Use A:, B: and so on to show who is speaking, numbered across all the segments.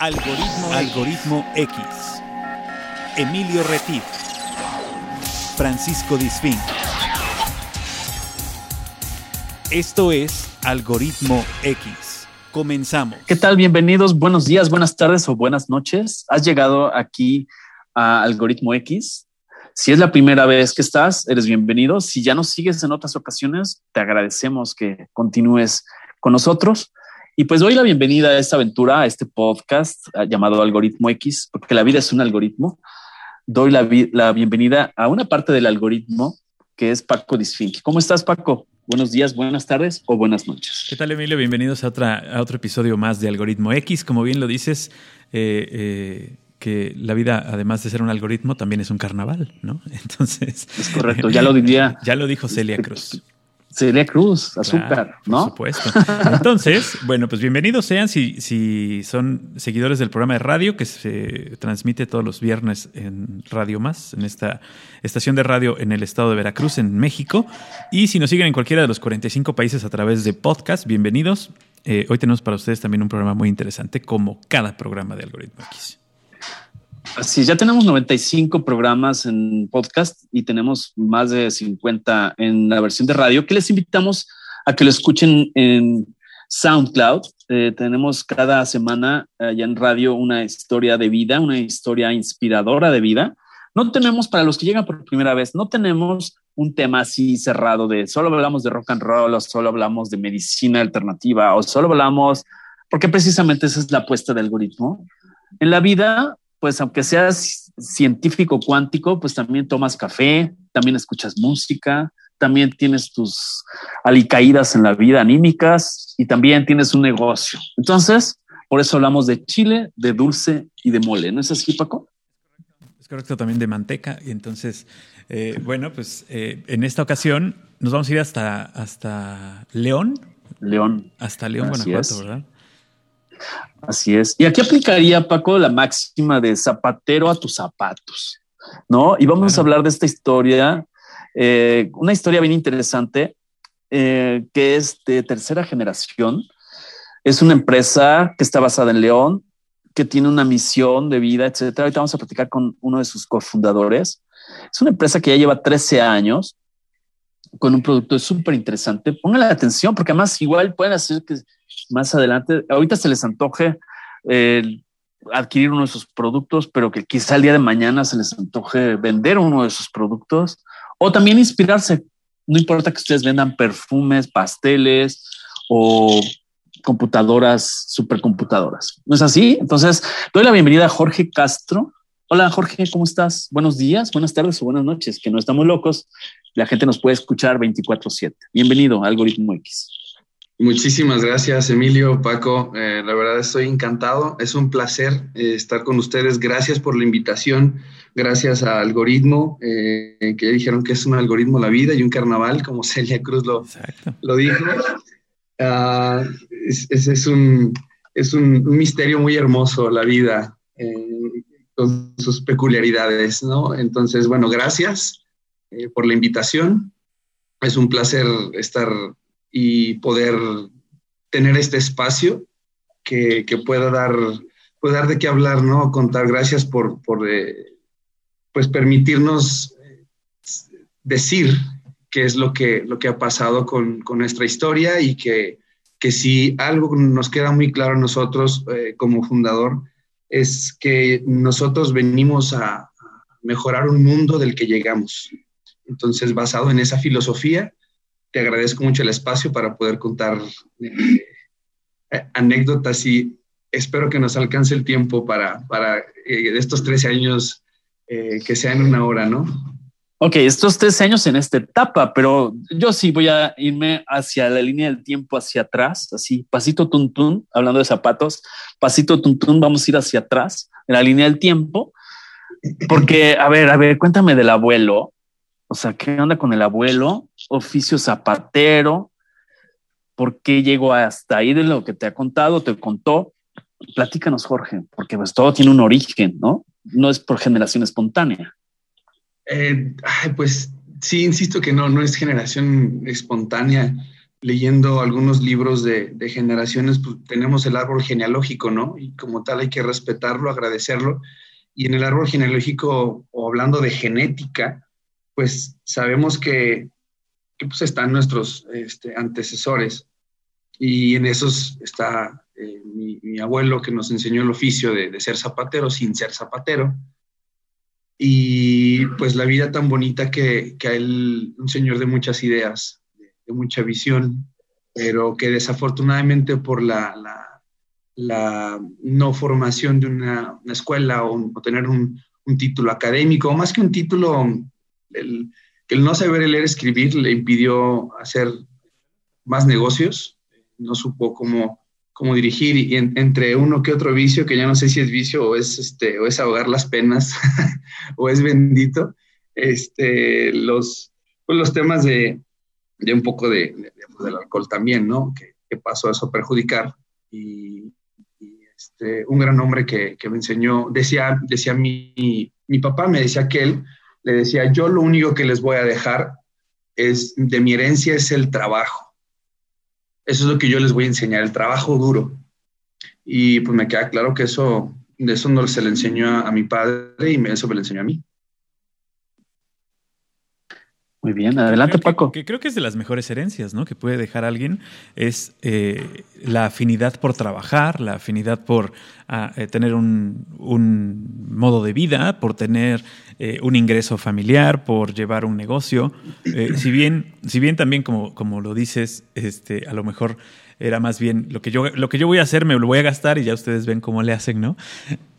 A: Algoritmo, Algoritmo X. Emilio Retif. Francisco Disfín. Esto es Algoritmo X. Comenzamos.
B: ¿Qué tal? Bienvenidos. Buenos días, buenas tardes o buenas noches. Has llegado aquí a Algoritmo X. Si es la primera vez que estás, eres bienvenido. Si ya nos sigues en otras ocasiones, te agradecemos que continúes con nosotros. Y pues doy la bienvenida a esta aventura, a este podcast ah, llamado Algoritmo X, porque la vida es un algoritmo. Doy la, la bienvenida a una parte del algoritmo que es Paco Disfink. ¿Cómo estás, Paco? Buenos días, buenas tardes o buenas noches.
C: ¿Qué tal, Emilio? Bienvenidos a, otra, a otro episodio más de Algoritmo X. Como bien lo dices, eh, eh, que la vida, además de ser un algoritmo, también es un carnaval, ¿no? Entonces.
B: Es correcto, ya lo diría.
C: Ya lo dijo Celia Cruz.
B: Celia Cruz, azúcar, ¿no?
C: Por supuesto. Entonces, bueno, pues bienvenidos sean si, si son seguidores del programa de radio que se transmite todos los viernes en Radio Más, en esta estación de radio en el estado de Veracruz, en México. Y si nos siguen en cualquiera de los 45 países a través de podcast, bienvenidos. Eh, hoy tenemos para ustedes también un programa muy interesante, como cada programa de Algoritmo X.
B: Así, ya tenemos 95 programas en podcast y tenemos más de 50 en la versión de radio que les invitamos a que lo escuchen en SoundCloud. Eh, tenemos cada semana allá en radio una historia de vida, una historia inspiradora de vida. No tenemos, para los que llegan por primera vez, no tenemos un tema así cerrado de solo hablamos de rock and roll o solo hablamos de medicina alternativa o solo hablamos, porque precisamente esa es la apuesta de algoritmo. En la vida pues aunque seas científico cuántico, pues también tomas café, también escuchas música, también tienes tus alicaídas en la vida anímicas y también tienes un negocio. Entonces, por eso hablamos de chile, de dulce y de mole. ¿No es así, Paco?
C: Es correcto, también de manteca. Y entonces, eh, bueno, pues eh, en esta ocasión nos vamos a ir hasta, hasta León.
B: León.
C: Hasta León, Guanajuato, ¿verdad?
B: Así es. Y aquí aplicaría, Paco, la máxima de zapatero a tus zapatos, ¿no? Y vamos a hablar de esta historia, eh, una historia bien interesante, eh, que es de tercera generación. Es una empresa que está basada en León, que tiene una misión de vida, etcétera. Ahorita vamos a platicar con uno de sus cofundadores. Es una empresa que ya lleva 13 años con un producto súper interesante. Pónganle atención, porque además igual pueden hacer que más adelante, ahorita se les antoje eh, adquirir uno de sus productos, pero que quizá el día de mañana se les antoje vender uno de sus productos o también inspirarse. No importa que ustedes vendan perfumes, pasteles o computadoras, supercomputadoras. ¿No es así? Entonces, doy la bienvenida a Jorge Castro. Hola Jorge, ¿cómo estás? Buenos días, buenas tardes o buenas noches, que no estamos locos. La gente nos puede escuchar 24/7. Bienvenido a Algoritmo X.
D: Muchísimas gracias, Emilio, Paco. Eh, la verdad estoy encantado. Es un placer eh, estar con ustedes. Gracias por la invitación. Gracias a Algoritmo, eh, que dijeron que es un algoritmo la vida y un carnaval, como Celia Cruz lo, lo dijo. Uh, es, es, un, es un, misterio muy hermoso la vida, con sus peculiaridades, ¿no? Entonces, bueno, gracias por la invitación. Es un placer estar y poder tener este espacio que, que pueda, dar, pueda dar de qué hablar, ¿no? Contar gracias por, por eh, pues permitirnos eh, decir qué es lo que, lo que ha pasado con, con nuestra historia y que, que, si algo nos queda muy claro a nosotros eh, como fundador es que nosotros venimos a mejorar un mundo del que llegamos. Entonces, basado en esa filosofía, te agradezco mucho el espacio para poder contar eh, eh, anécdotas y espero que nos alcance el tiempo para, para eh, estos 13 años que sean una hora, ¿no?
B: Ok, estos 13 años en esta etapa, pero yo sí voy a irme hacia la línea del tiempo, hacia atrás, así, pasito tuntún, hablando de zapatos, pasito tuntún, vamos a ir hacia atrás, en la línea del tiempo, porque, a ver, a ver, cuéntame del abuelo, o sea, ¿qué onda con el abuelo? Oficio zapatero. ¿Por qué llegó hasta ahí de lo que te ha contado, te contó? Platícanos, Jorge, porque pues todo tiene un origen, ¿no? No es por generación espontánea.
D: Eh, pues sí, insisto que no, no es generación espontánea. leyendo algunos libros de, generaciones, pues tenemos el árbol genealógico, ¿no? Y como tal hay que respetarlo, agradecerlo. Y en el árbol genealógico, o hablando de genética, pues sabemos que, pues están nuestros este, antecesores. Y en esos está eh, mi, abuelo que nos enseñó el oficio de, ser zapatero sin ser zapatero. Y pues la vida tan bonita que, que a él, un señor de muchas ideas, de, mucha visión, pero que desafortunadamente por la, la, no formación de una, escuela o, tener un, un, título académico, o más que un título, el, el no saber leer escribir le impidió hacer más negocios, no supo cómo como dirigir y entre uno que otro vicio, que ya no sé si es vicio o es, este, o es ahogar las penas o es bendito, este, los, pues los temas de, de un poco de, del alcohol también, ¿no? Que, que, pasó a eso perjudicar. Y, este, un gran hombre que, que, me enseñó, decía, decía mi, mi papá, me decía que él, le decía, yo lo único que les voy a dejar es, de mi herencia es el trabajo eso es lo que yo les voy a enseñar, el trabajo duro. Y pues me queda claro que eso, de eso no se le enseñó a, mi padre y eso me lo enseñó a mí.
B: Muy bien, adelante Paco.
C: Que, creo que es de las mejores herencias, ¿no? Que puede dejar alguien es eh, la afinidad por trabajar, la afinidad por ah, eh, tener un, modo de vida, por tener eh, un ingreso familiar, por llevar un negocio. si bien, si bien también como, como lo dices, este, a lo mejor era más bien lo que yo lo que yo voy a hacer me lo voy a gastar y ya ustedes ven cómo le hacen, ¿no?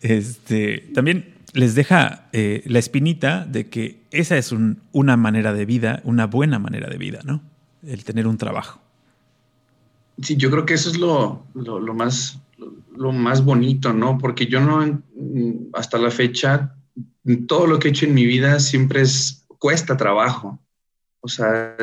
C: Este, también les deja eh, la espinita de que esa es una manera de vida, una buena manera de vida, ¿no? El tener un trabajo.
D: Sí, yo creo que eso es lo, más, lo, más bonito, ¿no? Porque yo no, hasta la fecha, todo lo que he hecho en mi vida siempre es, cuesta trabajo. O sea,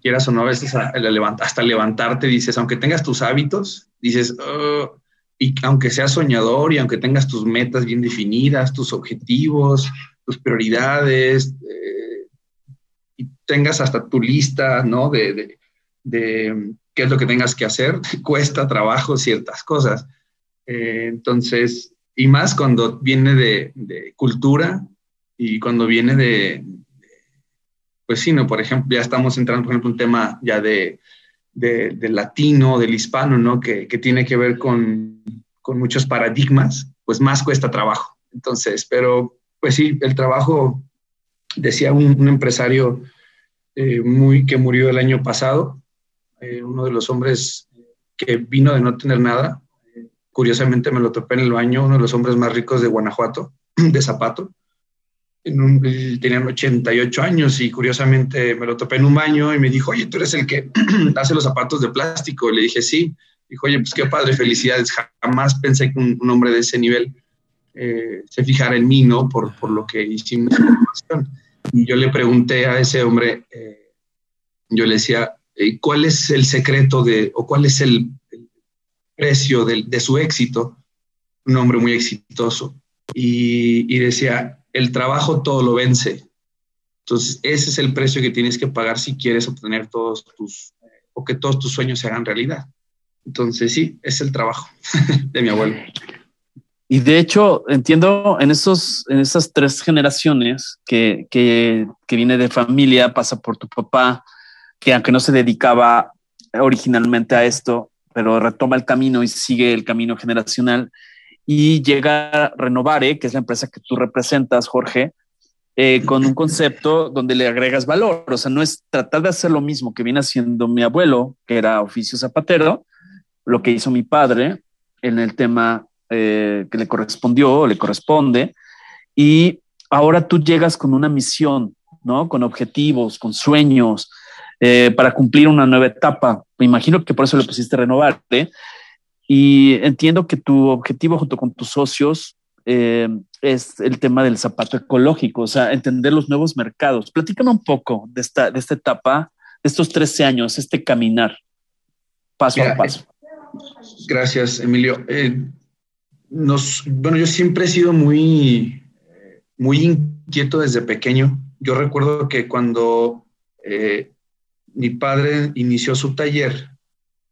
D: quieras o no, a veces hasta levantarte dices, aunque tengas tus hábitos, dices, oh, y aunque seas soñador y aunque tengas tus metas bien definidas, tus objetivos, tus prioridades, eh, y tengas hasta tu lista, ¿no? De, qué es lo que tengas que hacer, cuesta trabajo ciertas cosas. Eh, entonces, y más cuando viene de, cultura y cuando viene de, pues sí, ¿no? Por ejemplo, ya estamos entrando, por ejemplo, un tema ya de del latino, del hispano, ¿no? Que, tiene que ver con, muchos paradigmas, pues más cuesta trabajo. Entonces, pero pues sí, el trabajo, decía un, empresario eh, muy, que murió el año pasado, eh, uno de los hombres que vino de no tener nada, curiosamente me lo topé en el baño, uno de los hombres más ricos de Guanajuato, de Zapato, tenían 88 años y curiosamente me lo topé en un baño y me dijo, oye, tú eres el que hace los zapatos de plástico. Le dije, sí. Dijo, oye, pues qué padre, felicidades. Jamás pensé que un, hombre de ese nivel eh, se fijara en mí, ¿no? Por, por lo que hicimos. Y yo le pregunté a ese hombre, eh, yo le decía, eh, ¿cuál es el secreto de, o cuál es el, precio de, de, su éxito? Un hombre muy exitoso. Y, y decía, el trabajo todo lo vence. Entonces, ese es el precio que tienes que pagar si quieres obtener todos tus, o que todos tus sueños se hagan realidad. Entonces, sí, es el trabajo de mi abuelo.
B: Y de hecho, entiendo en, esos, en esas tres generaciones que, que, que viene de familia, pasa por tu papá, que aunque no se dedicaba originalmente a esto, pero retoma el camino y sigue el camino generacional, y llega Renovare, que es la empresa que tú representas, Jorge, eh, con un concepto donde le agregas valor. O sea, no es tratar de hacer lo mismo que viene haciendo mi abuelo, que era oficio zapatero, lo que hizo mi padre en el tema eh, que le correspondió, le corresponde, y ahora tú llegas con una misión, ¿no? Con objetivos, con sueños, eh, para cumplir una nueva etapa. Me imagino que por eso le pusiste renovarte. Y entiendo que tu objetivo junto con tus socios eh, es el tema del zapato ecológico, o sea, entender los nuevos mercados. Platícame un poco de esta, de esta etapa, de estos 13 años, este caminar paso a paso.
D: Gracias, Emilio. Eh, nos, bueno, yo siempre he sido muy, muy inquieto desde pequeño. Yo recuerdo que cuando eh, mi padre inició su taller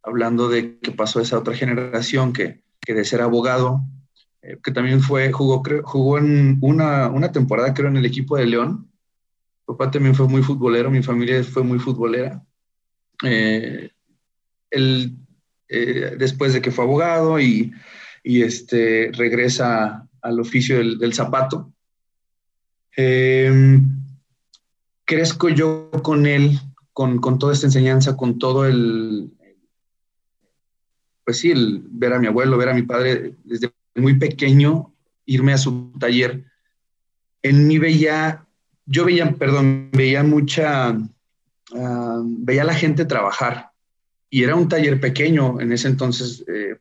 D: hablando de que pasó esa otra generación que, que de ser abogado, eh, que también fue, jugó, jugó en una, una, temporada, creo, en el equipo de León. Mi papá también fue muy futbolero, mi familia fue muy futbolera. Eh, él, eh, después de que fue abogado y, y, este, regresa al oficio del, del zapato, crezco yo con él, con, con, toda esta enseñanza, con todo el, pues sí, el ver a mi abuelo, ver a mi padre desde muy pequeño, irme a su taller. En mí veía, yo veía, perdón, veía mucha, uh, veía a la gente trabajar y era un taller pequeño en ese entonces. Eh,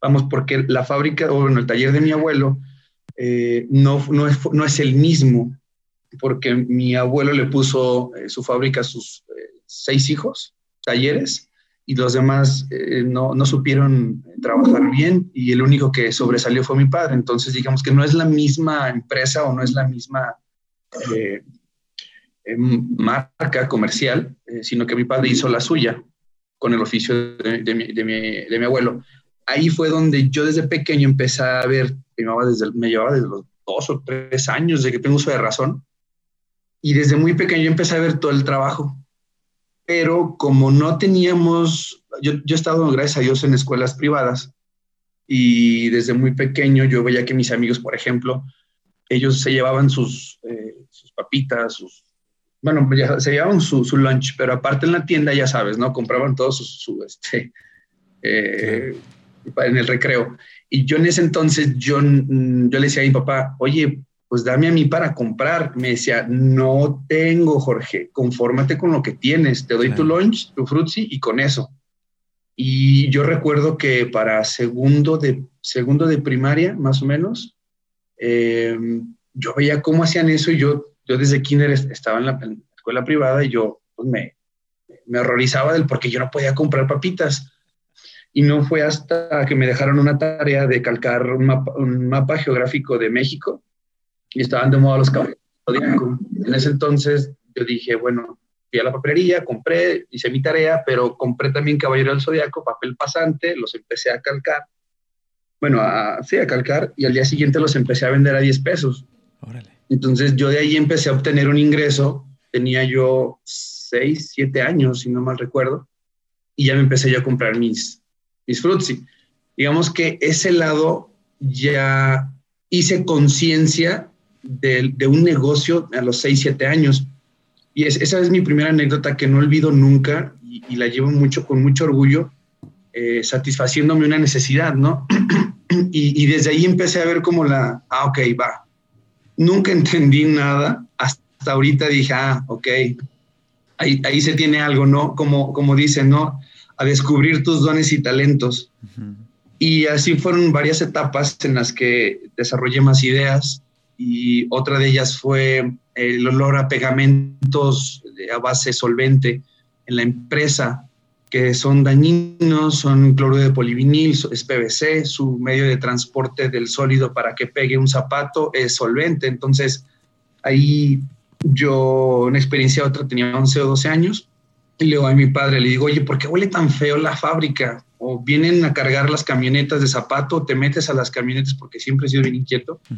D: vamos, porque la fábrica, o bueno, el taller de mi abuelo eh, no, no, es, no es el mismo, porque mi abuelo le puso eh, su fábrica a sus eh, seis hijos, talleres, y los demás eh, no, no, supieron trabajar bien y el único que sobresalió fue mi padre. Entonces, digamos que no es la misma empresa o no es la misma eh, em, marca comercial, eh, sino que mi padre hizo la suya con el oficio de, de, mi, de, mi, de, mi, abuelo. Ahí fue donde yo desde pequeño empecé a ver, me llevaba desde, me llevaba desde los dos o tres años de que tengo uso de razón, y desde muy pequeño empecé a ver todo el trabajo pero como no teníamos, yo, yo he estado, gracias a Dios, en escuelas privadas y desde muy pequeño yo veía que mis amigos, por ejemplo, ellos se llevaban sus, eh, sus papitas, sus, bueno, ya, se llevaban su, su, lunch, pero aparte en la tienda, ya sabes, ¿no? Compraban todo su, su este, eh, en el recreo. Y yo en ese entonces, yo, yo le decía a mi papá, oye, pues dame a mí para comprar. Me decía, no tengo, Jorge, confórmate con lo que tienes, te doy claro. tu lunch, tu frutzi y con eso. Y yo recuerdo que para segundo de, segundo de primaria, más o menos, eh, yo veía cómo hacían eso y yo, yo desde kinder estaba en la, en la escuela privada y yo pues me, me horrorizaba del porque yo no podía comprar papitas. Y no fue hasta que me dejaron una tarea de calcar un mapa, un mapa geográfico de México y estaban de moda los caballeros. En ese entonces yo dije, bueno, fui a la papelería, compré, hice mi tarea, pero compré también Caballero del Zodiaco, papel pasante, los empecé a calcar. Bueno, a, sí, a calcar, y al día siguiente los empecé a vender a 10 pesos. Órale. Entonces yo de ahí empecé a obtener un ingreso, tenía yo 6, 7 años, si no mal recuerdo, y ya me empecé yo a comprar mis, mis frutzi. Digamos que ese lado ya hice conciencia de, de, un negocio a los 6, 7 años. Y es, esa es mi primera anécdota que no olvido nunca y, y la llevo mucho con mucho orgullo, eh, satisfaciéndome una necesidad, ¿no? y, y, desde ahí empecé a ver como la, ah, ok, va. Nunca entendí nada, hasta ahorita dije, ah, ok, ahí, ahí se tiene algo, ¿no? Como, como dicen, ¿no? A descubrir tus dones y talentos. Uh -huh. Y así fueron varias etapas en las que desarrollé más ideas, y otra de ellas fue el olor a pegamentos a base solvente en la empresa, que son dañinos, son cloruro de polivinil, es PVC, su medio de transporte del sólido para que pegue un zapato es solvente. Entonces, ahí yo, una experiencia otra, tenía 11 o 12 años, y luego a mi padre le digo, oye, ¿por qué huele tan feo la fábrica? O vienen a cargar las camionetas de zapato, te metes a las camionetas porque siempre he sido bien inquieto. Uh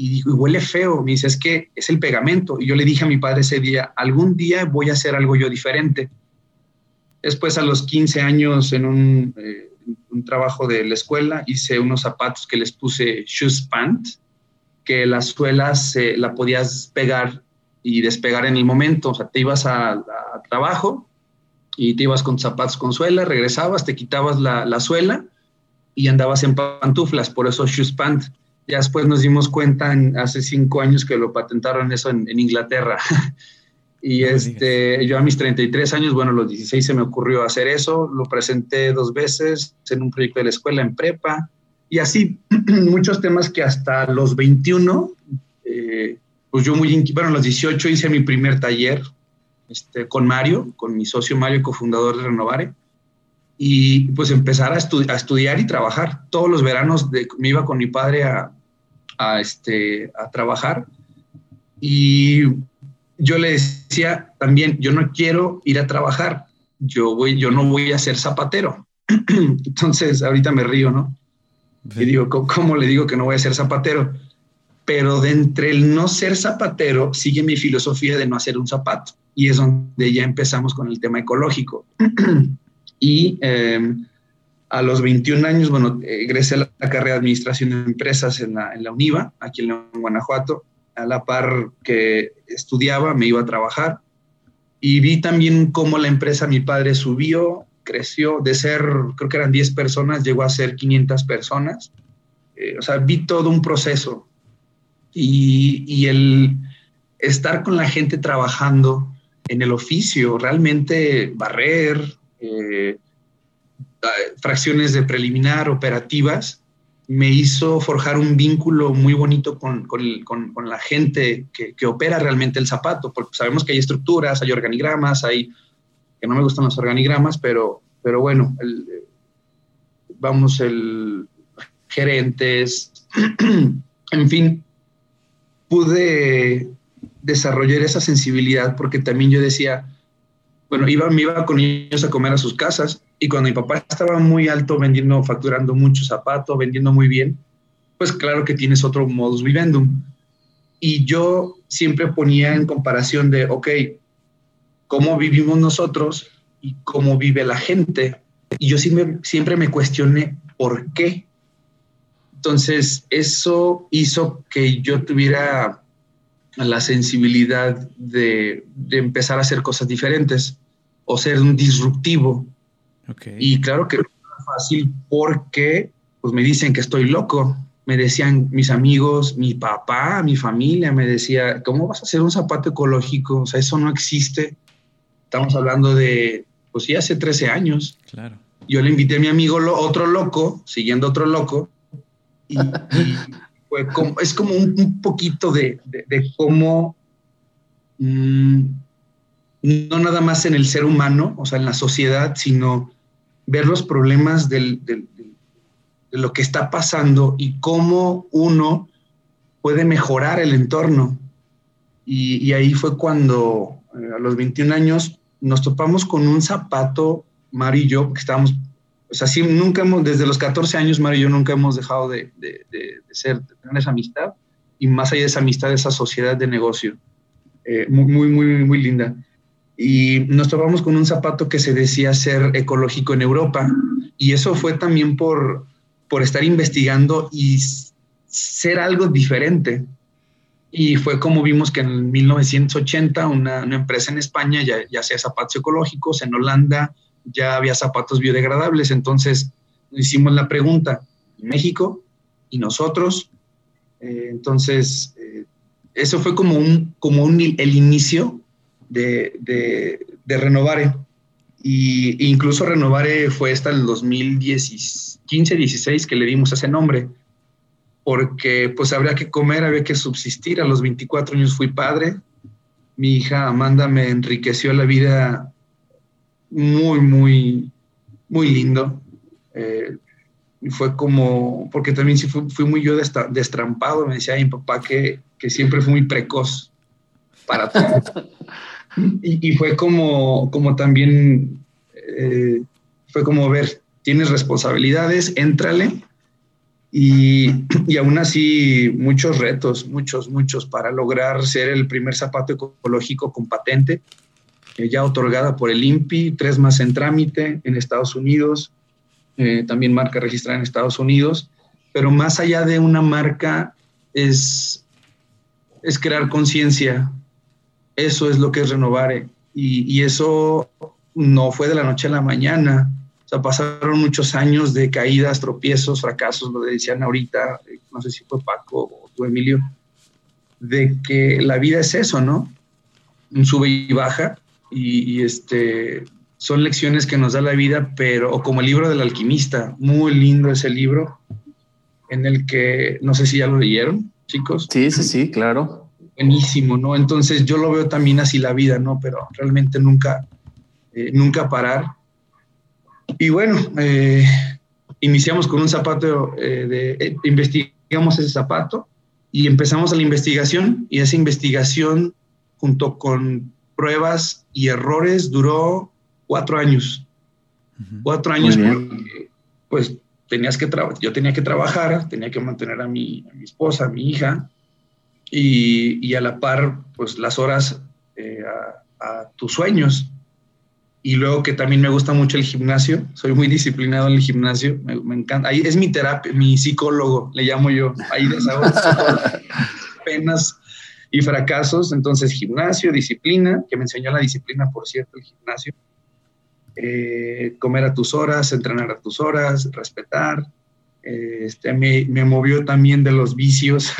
D: y digo, y huele feo. Me dice, es que es el pegamento. Y yo le dije a mi padre ese día, algún día voy a hacer algo yo diferente. Después, a los 15 años, en un, eh, un trabajo de la escuela, hice unos zapatos que les puse shoes pant, que las suelas eh, la podías pegar y despegar en el momento. O sea, te ibas a, a trabajo y te ibas con zapatos con suela, regresabas, te quitabas la, la suela y andabas en pantuflas, por eso shoes pant ya después nos dimos cuenta en, hace cinco años que lo patentaron eso en, en Inglaterra. y no este, yo a mis 33 años, bueno, los 16 se me ocurrió hacer eso, lo presenté dos veces en un proyecto de la escuela en prepa y así muchos temas que hasta los 21, eh, pues yo muy, bueno, a los 18 hice mi primer taller este, con Mario, con mi socio Mario, cofundador de Renovare y pues empezar a, estu a, estudiar y trabajar. Todos los veranos de, me iba con mi padre a, a, este, a trabajar y yo le decía también, yo no quiero ir a trabajar, yo, voy, yo no voy a ser zapatero. Entonces, ahorita me río, ¿no? Y digo, ¿cómo, le digo que no voy a ser zapatero? Pero de entre el no ser zapatero sigue mi filosofía de no hacer un zapato. Y es donde ya empezamos con el tema ecológico. y em, a los 21 años, bueno, egresé a la, carrera de administración de empresas en la, en la UNIVA, aquí en Guanajuato. A la par que estudiaba, me iba a trabajar. Y vi también cómo la empresa, mi padre subió creció de ser, creo que eran 10 personas, llegó a ser 500 personas. Eh, o sea, vi todo un proceso y, y, el estar con la gente trabajando en el oficio, realmente barrer, eh, fracciones de preliminar, operativas, me hizo forjar un vínculo muy bonito con, con, con, la gente que, que, opera realmente el zapato, porque sabemos que hay estructuras, hay organigramas, hay que no me gustan los organigramas, pero, pero bueno, vamos, el gerentes, en fin, pude desarrollar esa sensibilidad porque también yo decía, bueno, iba, me iba con ellos a comer a sus casas y cuando mi papá estaba muy alto vendiendo, facturando mucho zapato, vendiendo muy bien, pues claro que tienes otro modus vivendum. Y yo siempre ponía en comparación de, ok, cómo vivimos nosotros y cómo vive la gente. Y yo siempre, siempre me cuestioné por qué. Entonces, eso hizo que yo tuviera la sensibilidad de, de empezar a hacer cosas diferentes o ser un disruptivo. Y claro que no es fácil porque pues me dicen que estoy loco. Me decían mis amigos, mi papá, mi familia, me decía, ¿cómo vas a hacer un zapato ecológico? O sea, eso no existe. Estamos hablando de, pues sí, hace 13 años. Claro. Yo le invité a mi amigo, otro loco, siguiendo otro loco, y, fue como, es como un, poquito de, cómo, mm, no nada más en el ser humano, o sea, en la sociedad, sino ver los problemas de lo que está pasando y cómo uno puede mejorar el entorno. Y, ahí fue cuando, eh, a los 21 años, nos topamos con un zapato, Mario y yo, que estábamos, o sea, sí, nunca hemos, desde los 14 años, Mario y yo nunca hemos dejado de, ser, tener esa amistad, y más allá de esa amistad, esa sociedad de negocio, eh, muy, muy, muy, linda. Y nos topamos con un zapato que se decía ser ecológico en Europa, y eso fue también por, por estar investigando y ser algo diferente. Y fue como vimos que en 1980 una, una empresa en España ya, ya hacía zapatos ecológicos, en Holanda ya había zapatos biodegradables. Entonces hicimos la pregunta, México y nosotros. Eh, entonces, eh, eso fue como, un, como un, el inicio de, de, de Renovare. Y incluso Renovare fue hasta el 2015-16 que le dimos ese nombre porque pues habría que comer, había que subsistir. A los 24 años fui padre. Mi hija Amanda me enriqueció la vida muy, muy, muy lindo. Eh, fue como, porque también sí fui, muy yo destrampado, me decía mi papá que, que siempre fue muy precoz para todo. y, fue como, como también, eh, fue como ver, tienes responsabilidades, éntrale, y, y, aún así, muchos retos, muchos, muchos, para lograr ser el primer zapato ecológico con patente, eh, ya otorgada por el INPI, tres más en trámite en Estados Unidos, eh, también marca registrada en Estados Unidos, pero más allá de una marca es, es crear conciencia, eso es lo que es renovar, y, y eso no fue de la noche a la mañana, sea, pasaron muchos años de caídas, tropiezos, fracasos, lo decían ahorita, eh, no sé si fue Paco o tú, Emilio, de que la vida es eso, ¿no? Un sube y baja, y, este, son lecciones que nos da la vida, pero, o como el libro del alquimista, muy lindo ese libro, en el que, no sé si ya lo leyeron, chicos.
B: Sí, sí, sí, claro.
D: Buenísimo, ¿no? Entonces yo lo veo también así la vida, ¿no? Pero realmente nunca, eh, nunca parar y bueno, eh, iniciamos con un zapato, eh, de, investigamos ese zapato y empezamos la investigación y esa investigación junto con pruebas y errores, duró cuatro años. Cuatro años porque, pues, tenías que yo tenía que trabajar, tenía que mantener a mi, a mi esposa, a mi hija, y, y, a la par, pues, las horas eh, a, a, tus sueños. Y luego que también me gusta mucho el gimnasio, soy muy disciplinado en el gimnasio, me, me encanta. Ahí es mi terapia, mi psicólogo, le llamo yo. Ahí desahogo penas y fracasos. Entonces, gimnasio, disciplina, que me enseñó la disciplina, por cierto, el gimnasio. Eh, comer a tus horas, entrenar a tus horas, respetar. Eh, este, me, me, movió también de los vicios.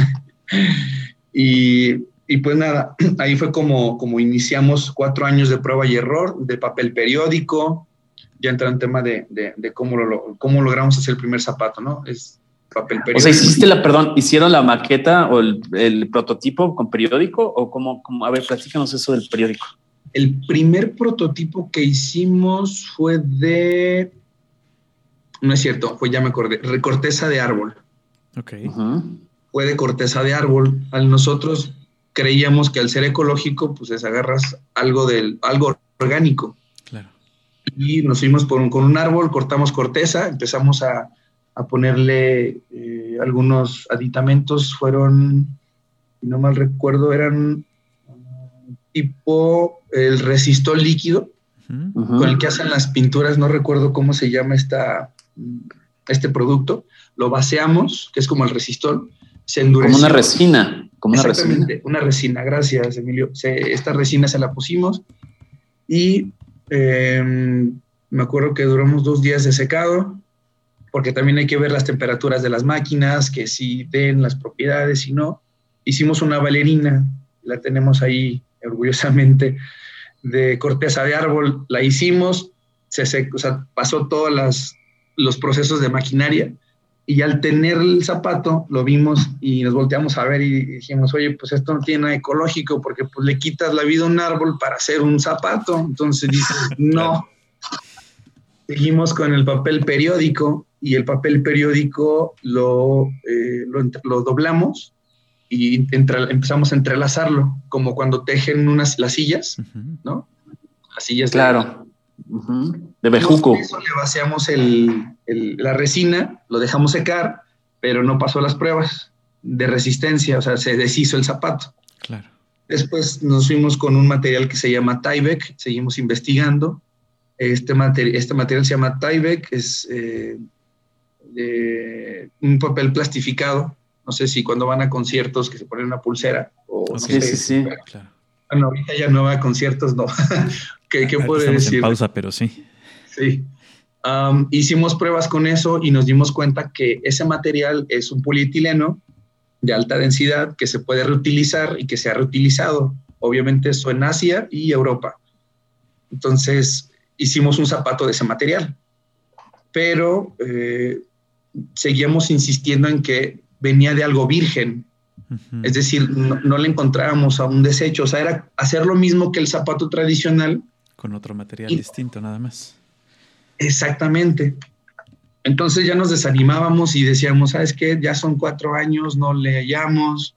D: y, y, pues nada, ahí fue como, como iniciamos cuatro años de prueba y error, de papel periódico. Ya entra en tema de, de, de cómo, lo, cómo logramos hacer el primer zapato, ¿no? Es papel periódico.
B: O sea, hiciste la, perdón, ¿hicieron la maqueta o el, el prototipo con periódico o cómo, cómo? A ver, platícanos eso del periódico.
D: El primer prototipo que hicimos fue de. No es cierto, fue ya me acordé, de corteza de árbol.
C: Ok.
D: Uh -huh. Fue de corteza de árbol. Al nosotros creíamos que al ser ecológico, pues les agarras algo del, algo orgánico.
C: Claro.
D: Y nos fuimos por un, con un árbol, cortamos corteza, empezamos a, a ponerle eh, algunos aditamentos. Fueron, si no mal recuerdo, eran tipo el resistol líquido uh -huh. con el que hacen las pinturas, no recuerdo cómo se llama esta, este producto, lo vaciamos, que es como el resistol, se endurece.
B: Como una resina. Como una
D: Exactamente,
B: resina.
D: una resina, gracias Emilio. Se, esta resina se la pusimos y eh, me acuerdo que duramos dos días de secado, porque también hay que ver las temperaturas de las máquinas, que si den las propiedades, si no. Hicimos una bailarina, la tenemos ahí orgullosamente de corteza de árbol, la hicimos, se, se o sea, pasó todos los procesos de maquinaria y al tener el zapato lo vimos y nos volteamos a ver y dijimos, oye, pues esto no tiene nada ecológico porque pues le quitas la vida a un árbol para hacer un zapato. Entonces dices, no. Seguimos con el papel periódico y el papel periódico lo, eh, lo, lo doblamos y entre, empezamos a entrelazarlo, como cuando tejen unas las sillas, uh -huh. ¿no? Las sillas.
B: Claro. De, uh -huh. De bejuco.
D: Eso le vaciamos el, el, la resina, lo dejamos secar, pero no pasó las pruebas de resistencia, o sea, se deshizo el zapato.
C: Claro.
D: Después nos fuimos con un material que se llama Tyvek, seguimos investigando. Este, materi este material se llama Tyvek, es eh, de un papel plastificado, no sé si cuando van a conciertos que se ponen una pulsera o
B: okay,
D: no
B: sí,
D: sé,
B: sí, sí.
D: Claro. Bueno, ahorita ya no va a conciertos, no. ¿Qué, qué puede decir?
C: En pausa, pero sí.
D: Sí. Um, hicimos pruebas con eso y nos dimos cuenta que ese material es un polietileno de alta densidad que se puede reutilizar y que se ha reutilizado. Obviamente eso en Asia y Europa. Entonces hicimos un zapato de ese material. Pero eh, seguíamos insistiendo en que venía de algo virgen. Uh -huh. Es decir, no, no, le encontrábamos a un desecho. O sea, era hacer lo mismo que el zapato tradicional.
C: Con otro material y, distinto, nada más.
D: Exactamente. Entonces ya nos desanimábamos y decíamos, ¿sabes qué? Ya son cuatro años, no le hallamos,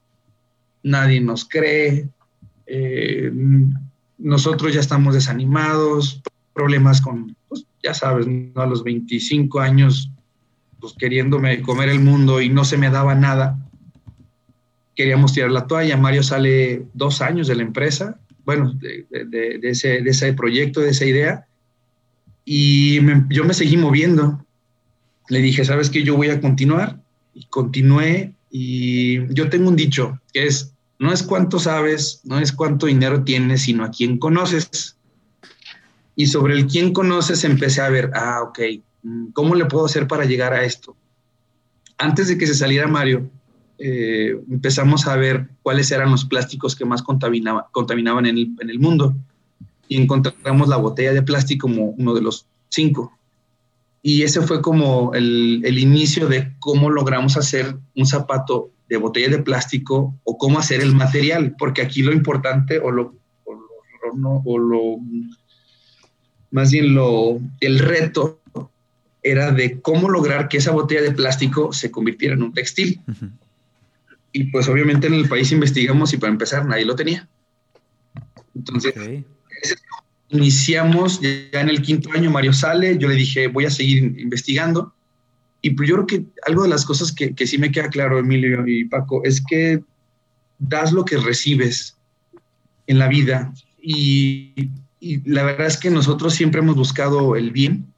D: nadie nos cree, eh, nosotros ya estamos desanimados, problemas con, pues, ya sabes, ¿no? a los 25 años pues queriéndome comer el mundo y no se me daba nada. Queríamos tirar la toalla. Mario sale dos años de la empresa, bueno, de, ese, de ese, proyecto, de esa idea, y yo me seguí moviendo. Le dije, ¿sabes qué? Yo voy a continuar. Y continué. Y yo tengo un dicho que es, no es cuánto sabes, no es cuánto dinero tienes, sino a quién conoces. Y sobre el quién conoces empecé a ver, ah, ok, ¿Cómo le puedo hacer para llegar a esto? Antes de que se saliera Mario, eh, empezamos a ver cuáles eran los plásticos que más contaminaba, contaminaban en el, en el, mundo y encontramos la botella de plástico como uno de los cinco. Y ese fue como el, el inicio de cómo logramos hacer un zapato de botella de plástico o cómo hacer el material, porque aquí lo importante o lo, o lo, no, o lo más bien lo, el reto era de cómo lograr que esa botella de plástico se convirtiera en un textil. Uh -huh. Y pues obviamente en el país investigamos y para empezar nadie lo tenía. Entonces, iniciamos ya en el quinto año, Mario sale, yo le dije, voy a seguir investigando. Y pues yo creo que algo de las cosas que, que sí me queda claro, Emilio y Paco, es que das lo que recibes en la vida. Y, la verdad es que nosotros siempre hemos buscado el bien,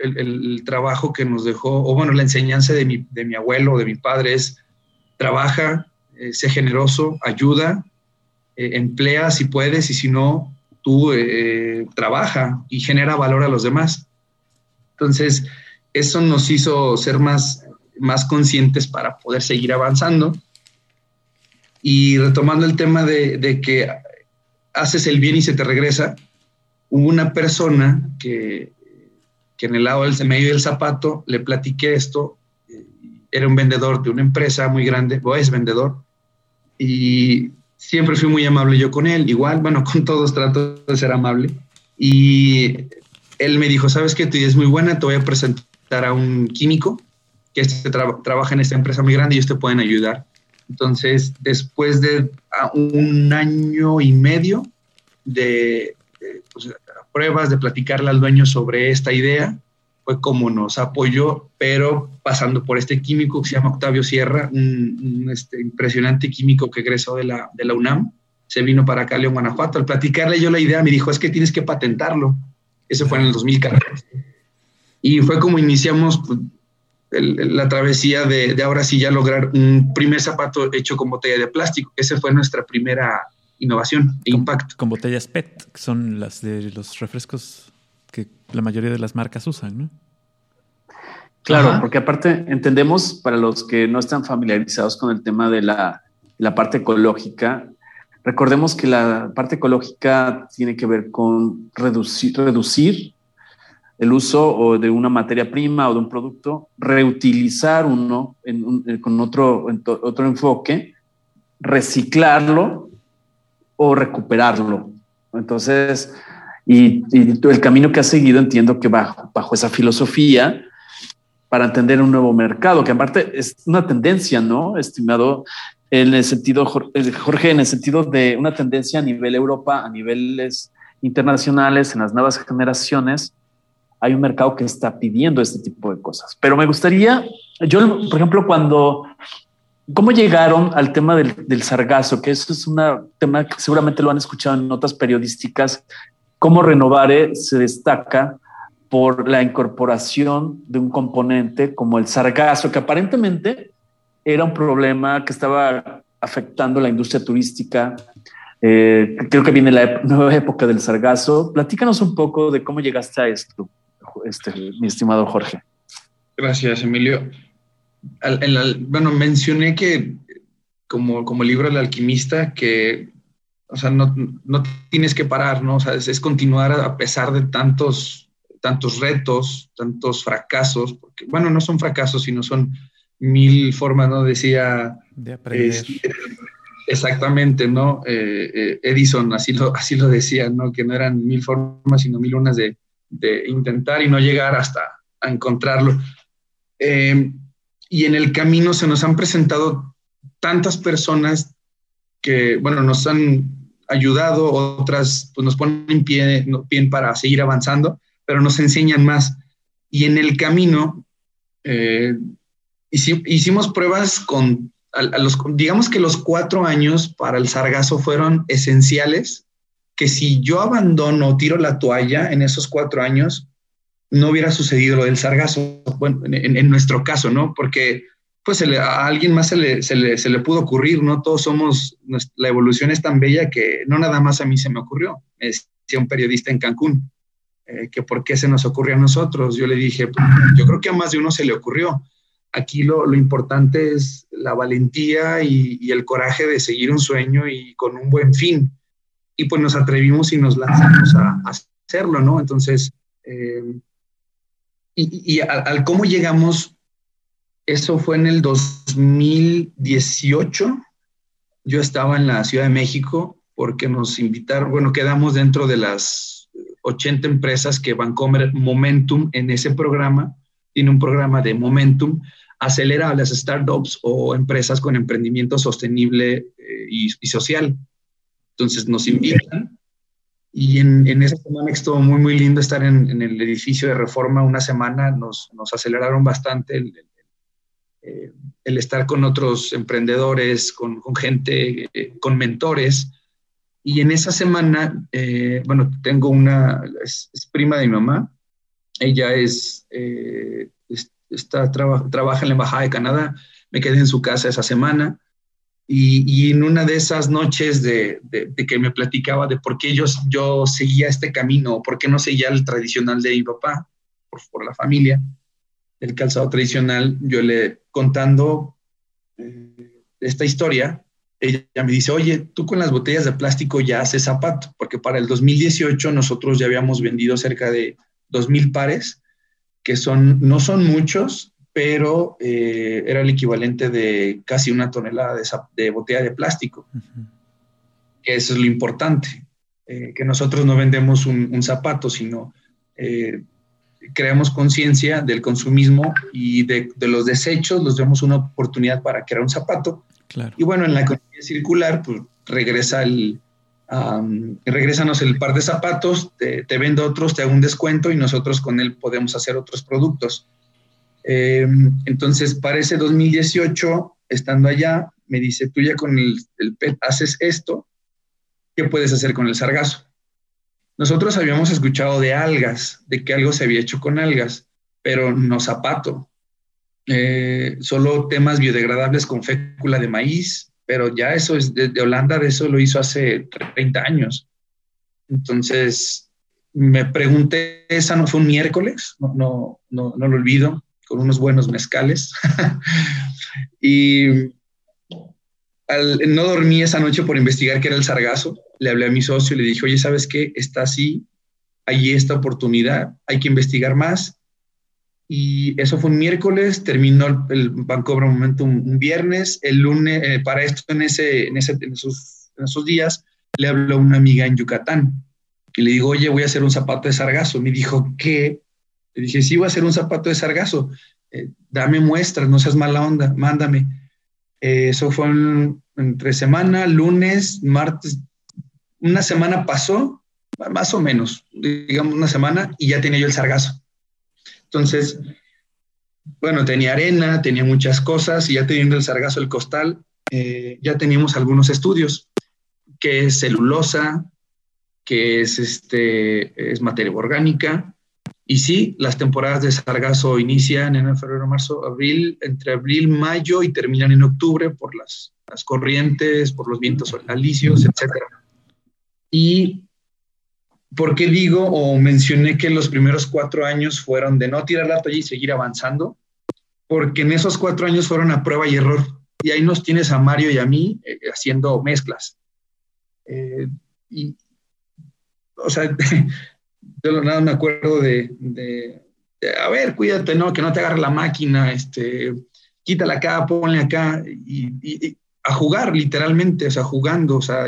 D: el, el, trabajo que nos dejó, o bueno, la enseñanza de mi, de mi abuelo, de mi padre es, trabaja, eh, sé generoso, ayuda, eh, emplea si puedes y si no, tú eh, trabaja y genera valor a los demás. Entonces, eso nos hizo ser más, más conscientes para poder seguir avanzando. Y retomando el tema de, de que haces el bien y se te regresa, hubo una persona que, que en el lado del medio del zapato le platiqué esto, era un vendedor de una empresa muy grande, o es vendedor, y siempre fui muy amable yo con él, igual, bueno, con todos trato de ser amable, y él me dijo, sabes que tu idea es muy buena, te voy a presentar a un químico que trabaja en esta empresa muy grande y ellos te pueden ayudar. Entonces, después de un año y medio de, de pues, pruebas, de platicarle al dueño sobre esta idea, fue como nos apoyó, pero pasando por este químico que se llama Octavio Sierra, un, este, impresionante químico que egresó de la, de la UNAM, se vino para acá, León, Guanajuato. Al platicarle yo la idea, me dijo, es que tienes que patentarlo. Eso fue en el 2014. Y fue como iniciamos pues, el, la travesía de, de, ahora sí ya lograr un primer zapato hecho con botella de plástico. Esa fue nuestra primera innovación e impacto.
C: Con botellas PET, que son las de los refrescos que la mayoría de las marcas usan, ¿no?
B: Claro, Ajá. porque aparte entendemos para los que no están familiarizados con el tema de la, la, parte ecológica, recordemos que la parte ecológica tiene que ver con reducir, reducir el uso de una materia prima o de un producto, reutilizar uno en un, con otro, en otro enfoque, reciclarlo o recuperarlo. Entonces, y, y, el camino que has seguido entiendo que bajo, bajo esa filosofía para entender un nuevo mercado, que aparte es una tendencia, ¿no? Estimado, en el sentido, eh, Jorge, en el sentido de una tendencia a nivel Europa, a niveles internacionales, en las nuevas generaciones, hay un mercado que está pidiendo este tipo de cosas. Pero me gustaría, yo, por ejemplo, cuando, ¿cómo llegaron al tema del, del sargazo? Que eso es un tema que seguramente lo han escuchado en notas periodísticas cómo Renovare se destaca por la incorporación de un componente como el sargazo, que aparentemente era un problema que estaba afectando la industria turística. Eh, creo que viene la nueva época del sargazo. Platícanos un poco de cómo llegaste a esto, este, mi estimado Jorge.
D: Gracias, Emilio. Bueno, mencioné que como, como libro El alquimista, que o sea, no, no tienes que parar, ¿no? O sea, es, es, continuar a pesar de tantos, tantos retos, tantos fracasos, porque, bueno, no son fracasos, sino son mil formas, ¿no? Decía...
C: De aprender.
D: Exactamente, ¿no? Eh, eh, Edison así lo, así lo decía, ¿no? Que no eran mil formas, sino mil unas de, de intentar y no llegar hasta a encontrarlo. Eh, y en el camino se nos han presentado tantas personas que, bueno, nos han ayudado, otras pues, nos ponen pie, pie para seguir avanzando, pero nos enseñan más. Y en el camino eh, hicimos pruebas con, los, digamos que los cuatro años para el sargazo fueron esenciales, que si yo abandono, tiro la toalla en esos cuatro años, no hubiera sucedido lo del sargazo, bueno, en, en nuestro caso, ¿no? Porque pues a alguien más se le, se, le, se le, pudo ocurrir, ¿no? Todos somos, la evolución es tan bella que no nada más a mí se me ocurrió, me decía un periodista en Cancún, eh, que por qué se nos ocurrió a nosotros. Yo le dije, pues, yo creo que a más de uno se le ocurrió. Aquí lo, lo importante es la valentía y, el coraje de seguir un sueño y con un buen fin. Y pues nos atrevimos y nos lanzamos a, hacerlo, ¿no? Entonces, eh, y, al cómo llegamos eso fue en el 2018. Yo estaba en la Ciudad de México porque nos invitaron, bueno, quedamos dentro de las 80 empresas que Vancomer Momentum en ese programa, tiene un programa de Momentum, acelera a las startups o empresas con emprendimiento sostenible eh, y, y, social. Entonces nos invitan y en, en esa semana estuvo muy, muy lindo estar en, en, el edificio de Reforma una semana, nos, nos aceleraron bastante el, el, estar con otros emprendedores, con, gente, eh, con mentores. Y en esa semana, eh, bueno, tengo una, es, es, prima de mi mamá, ella es, eh, está, traba, trabaja en la Embajada de Canadá, me quedé en su casa esa semana. Y, en una de esas noches de, de, que me platicaba de por qué yo, yo seguía este camino, por qué no seguía el tradicional de mi papá, por la familia, el calzado tradicional, yo le contando eh, esta historia, ella me dice, oye, tú con las botellas de plástico ya haces zapato, porque para el 2018 nosotros ya habíamos vendido cerca de 2.000 pares, que son, no son muchos, pero eh, era el equivalente de casi una tonelada de, de botella de plástico. Uh -huh. Eso es lo importante, eh, que nosotros no vendemos un, un zapato, sino eh, creamos conciencia del consumismo y de, de, los desechos, los vemos una oportunidad para crear un zapato.
C: Claro.
D: Y bueno, en la economía circular, pues regresa el, um, regrésanos el par de zapatos, te, te vendo otros, te hago un descuento y nosotros con él podemos hacer otros productos. Eh, entonces, para ese 2018, estando allá, me dice, tú ya con el, el, PET haces esto, ¿qué puedes hacer con el sargazo? Nosotros habíamos escuchado de algas, de que algo se había hecho con algas, pero no zapato. Eh, solo temas biodegradables con fécula de maíz, pero ya eso es de, Holanda, de eso lo hizo hace 30 años. Entonces, me pregunté, esa no fue un miércoles, no, no, no lo olvido, con unos buenos mezcales. y no dormí esa noche por investigar qué era el sargazo. Le hablé a mi socio y le dije, oye, ¿sabes qué? Está así, hay esta oportunidad, hay que investigar más. Y eso fue un miércoles, terminó el, Vancouver Momentum un, viernes. El lunes, eh, para esto, en, ese, en, esos, días, le habló una amiga en Yucatán. Y le digo, oye, voy a hacer un zapato de sargazo. Me dijo, ¿qué? Le dije, sí, voy a hacer un zapato de sargazo. Eh, dame muestras, no seas mala onda, mándame. Eh, eso fue entre semana, lunes, martes. Una semana pasó, más o menos, digamos una semana, y ya tenía yo el sargazo. Entonces, bueno, tenía arena, tenía muchas cosas, y ya teniendo el sargazo, el costal, eh, ya teníamos algunos estudios, que es celulosa, que es, este, es materia orgánica, y sí, las temporadas de sargazo inician en febrero, marzo, abril, entre abril, mayo y terminan en octubre por las, las corrientes, por los vientos alisios, etc. Y ¿por qué digo o mencioné que los primeros cuatro años fueron de no tirar la toalla y seguir avanzando? Porque en esos cuatro años fueron a prueba y error. Y ahí nos tienes a Mario y a mí eh, haciendo mezclas. Eh, y, o sea, yo nada me acuerdo de, de, de, a ver, cuídate, no, que no te agarre la máquina, este, quítala acá, ponle acá, y, y, y, a jugar literalmente, o sea, jugando, o sea,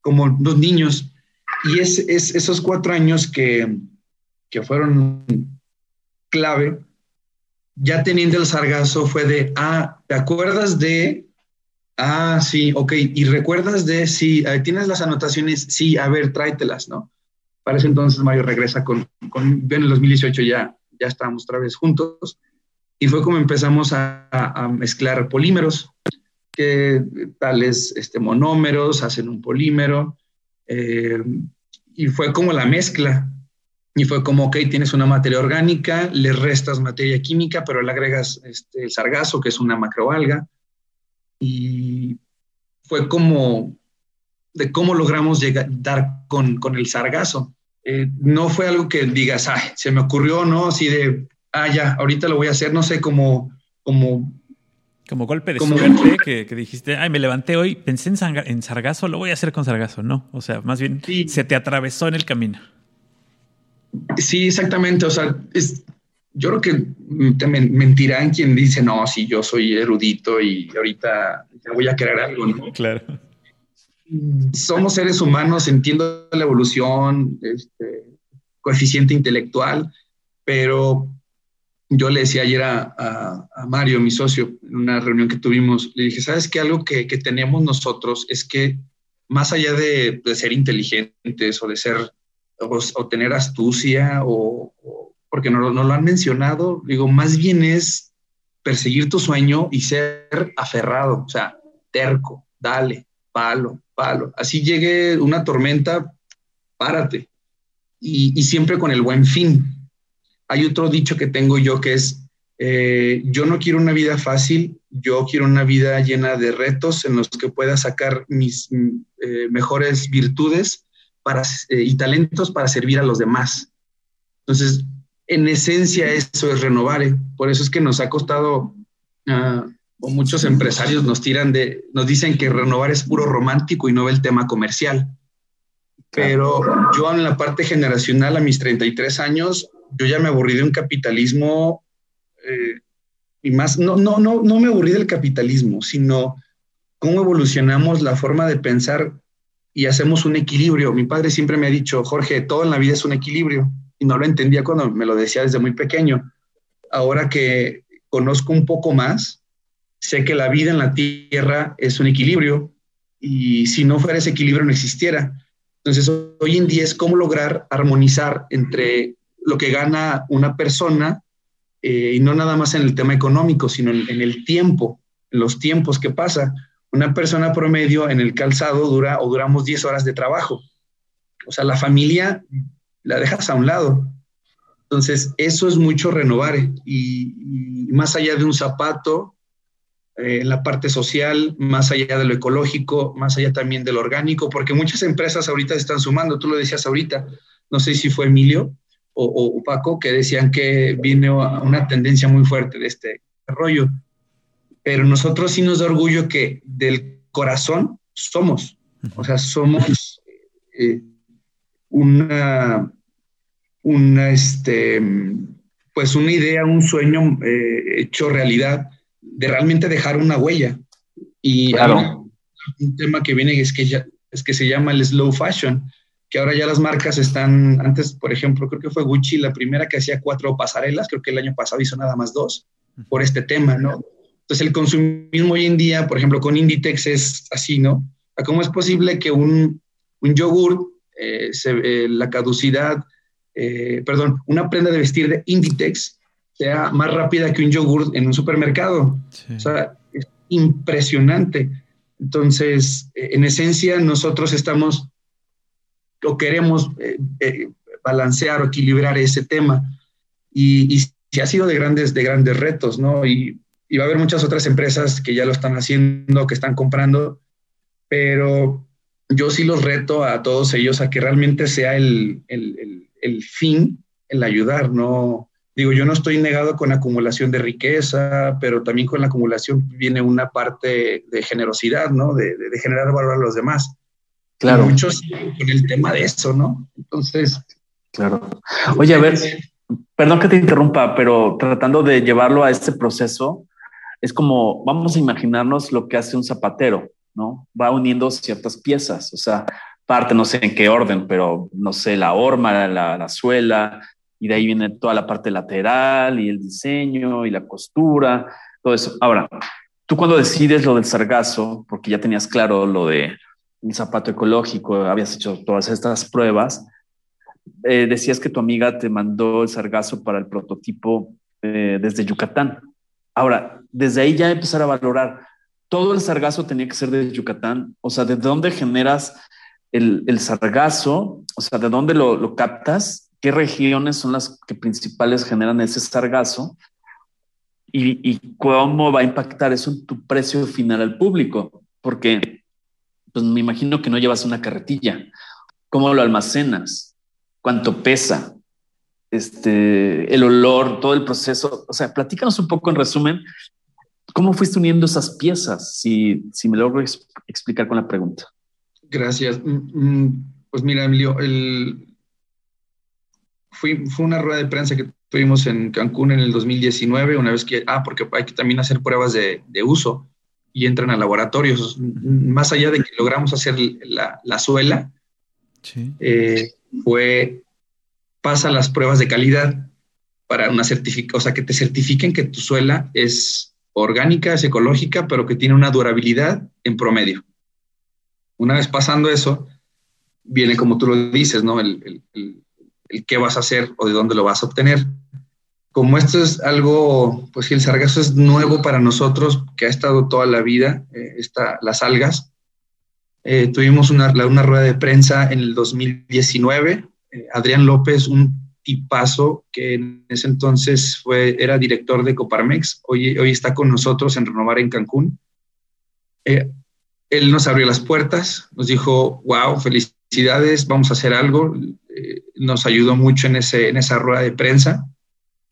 D: como dos niños. Y es, es esos cuatro años que, que fueron clave, ya teniendo el sargazo fue de, ah, ¿te acuerdas de Ah, sí, ok. ¿Y recuerdas de sí, tienes las anotaciones? Sí, a ver, tráetelas, ¿no? Para ese entonces Mario regresa con, con en el 2018 ya, ya estábamos otra vez juntos y fue como empezamos a, mezclar polímeros, que tales este, monómeros hacen un polímero eh, y fue como la mezcla. Y fue como, ok, tienes una materia orgánica, le restas materia química, pero le agregas este, el sargazo, que es una macroalga. Y fue como de cómo logramos llegar, dar con, con el sargazo. Eh, no fue algo que digas, ay, se me ocurrió, ¿no? Así de, ah, ya, ahorita lo voy a hacer, no sé, como... como
C: como golpe de como suerte que, que, dijiste, ay, me levanté hoy, pensé en, en, sargazo, lo voy a hacer con sargazo, ¿no? O sea, más bien sí. se te atravesó en el camino.
D: Sí, exactamente. O sea, es, yo creo que te mentirán quien dice, no, si yo soy erudito y ahorita voy a crear algo, ¿no?
C: Claro
D: somos seres humanos, entiendo la evolución, este, coeficiente intelectual, pero yo le decía ayer a, a, a, Mario, mi socio, en una reunión que tuvimos, le dije, ¿sabes qué? Algo que, que tenemos nosotros es que más allá de, ser inteligentes o de ser, o, tener astucia, o, porque no, no, lo han mencionado, digo, más bien es perseguir tu sueño y ser aferrado, o sea, terco, dale, palo, palo. Así llegue una tormenta, párate. Y, siempre con el buen fin. Hay otro dicho que tengo yo que es, eh, yo no quiero una vida fácil, yo quiero una vida llena de retos en los que pueda sacar mis eh, mejores virtudes para, eh, y talentos para servir a los demás. Entonces, en esencia eso es renovar. Por eso es que nos ha costado, uh, o muchos empresarios nos tiran de, nos dicen que renovar es puro romántico y no ve el tema comercial. Pero yo en la parte generacional, a mis 33 años, yo ya me aburrí de un capitalismo eh, y más, no, no, no, no me aburrí del capitalismo, sino cómo evolucionamos la forma de pensar y hacemos un equilibrio. Mi padre siempre me ha dicho, Jorge, todo en la vida es un equilibrio, y no lo entendía cuando me lo decía desde muy pequeño. Ahora que conozco un poco más, sé que la vida en la Tierra es un equilibrio, y si no fuera ese equilibrio no existiera. Entonces, hoy en día es cómo lograr armonizar entre lo que gana una persona eh, y no nada más en el tema económico, sino en, el tiempo, en los tiempos que pasa. Una persona promedio en el calzado dura o duramos 10 horas de trabajo. O sea, la familia la dejas a un lado. Entonces, eso es mucho renovar y, más allá de un zapato, eh, la parte social, más allá de lo ecológico, más allá también de lo orgánico, porque muchas empresas ahorita están sumando, tú lo decías ahorita, no sé si fue Emilio, o, Paco, que decían que viene una tendencia muy fuerte de este rollo. Pero nosotros sí nos da orgullo que del corazón somos, o sea, somos eh, una, una, este, pues una idea, un sueño eh, hecho realidad de realmente dejar una huella. Y claro. un tema que viene es que, ya, es que se llama el slow fashion, que ahora ya las marcas están, antes, por ejemplo, creo que fue Gucci la primera que hacía cuatro pasarelas, creo que el año pasado hizo nada más dos, por este tema, ¿no? Entonces el consumismo hoy en día, por ejemplo, con Inditex es así, ¿no? ¿Cómo es posible que un, un yogur, eh, eh, la caducidad, eh, perdón, una prenda de vestir de Inditex sea más rápida que un yogur en un supermercado? O sea, es impresionante. Entonces, en esencia, nosotros estamos o queremos eh, eh, balancear o equilibrar ese tema. Y, y sí ha sido de grandes, de grandes retos, ¿no? Y, y, va a haber muchas otras empresas que ya lo están haciendo, que están comprando, pero yo sí los reto a todos ellos a que realmente sea el, el, el, fin, el ayudar, ¿no? Digo, yo no estoy negado con acumulación de riqueza, pero también con la acumulación viene una parte de generosidad, ¿no? De, de, de generar valor a los demás. Claro. muchos con el tema de eso, ¿no? Entonces.
B: Claro. Oye, a ver, perdón que te interrumpa, pero tratando de llevarlo a este proceso, es como, vamos a imaginarnos lo que hace un zapatero, ¿no? Va uniendo ciertas piezas, o sea, parte, no sé en qué orden, pero no sé, la horma, la, la suela, y de ahí viene toda la parte lateral y el diseño y la costura, todo eso. Ahora, tú cuando decides lo del sargazo, porque ya tenías claro lo de un zapato ecológico, habías hecho todas estas pruebas. Eh, decías que tu amiga te mandó el sargazo para el prototipo eh, desde Yucatán. Ahora, desde ahí ya empezar a valorar, todo el sargazo tenía que ser de Yucatán, o sea, ¿de dónde generas el, el sargazo? O sea, ¿de dónde lo, lo, captas? ¿Qué regiones son las que principales generan ese sargazo? Y, cómo va a impactar eso en tu precio final al público? Porque pues me imagino que no llevas una carretilla. ¿Cómo lo almacenas? ¿Cuánto pesa? Este, el olor, todo el proceso. O sea, platícanos un poco en resumen, ¿cómo fuiste uniendo esas piezas? Si, si me logro explicar con la pregunta.
D: Gracias. Mm, mm, pues mira, Emilio, el, fue, fue una rueda de prensa que tuvimos en Cancún en el 2019, una vez que, ah, porque hay que también hacer pruebas de, de uso y entran a laboratorios. Más allá de que logramos hacer la, la suela, eh, fue, pasa las pruebas de calidad para una certificación, o sea, que te certifiquen que tu suela es orgánica, es ecológica, pero que tiene una durabilidad en promedio. Una vez pasando eso, viene como tú lo dices, ¿no? El, qué vas a hacer o de dónde lo vas a obtener. Como esto es algo, pues el sargazo es nuevo para nosotros, que ha estado toda la vida, eh, las algas. Eh, tuvimos una, una, rueda de prensa en el 2019. Eh, Adrián López, un tipazo que en ese entonces fue, era director de Coparmex, hoy, hoy está con nosotros en Renovar en Cancún. él nos abrió las puertas, nos dijo, wow, felicidades, vamos a hacer algo. Nos ayudó mucho en, ese, en esa rueda de prensa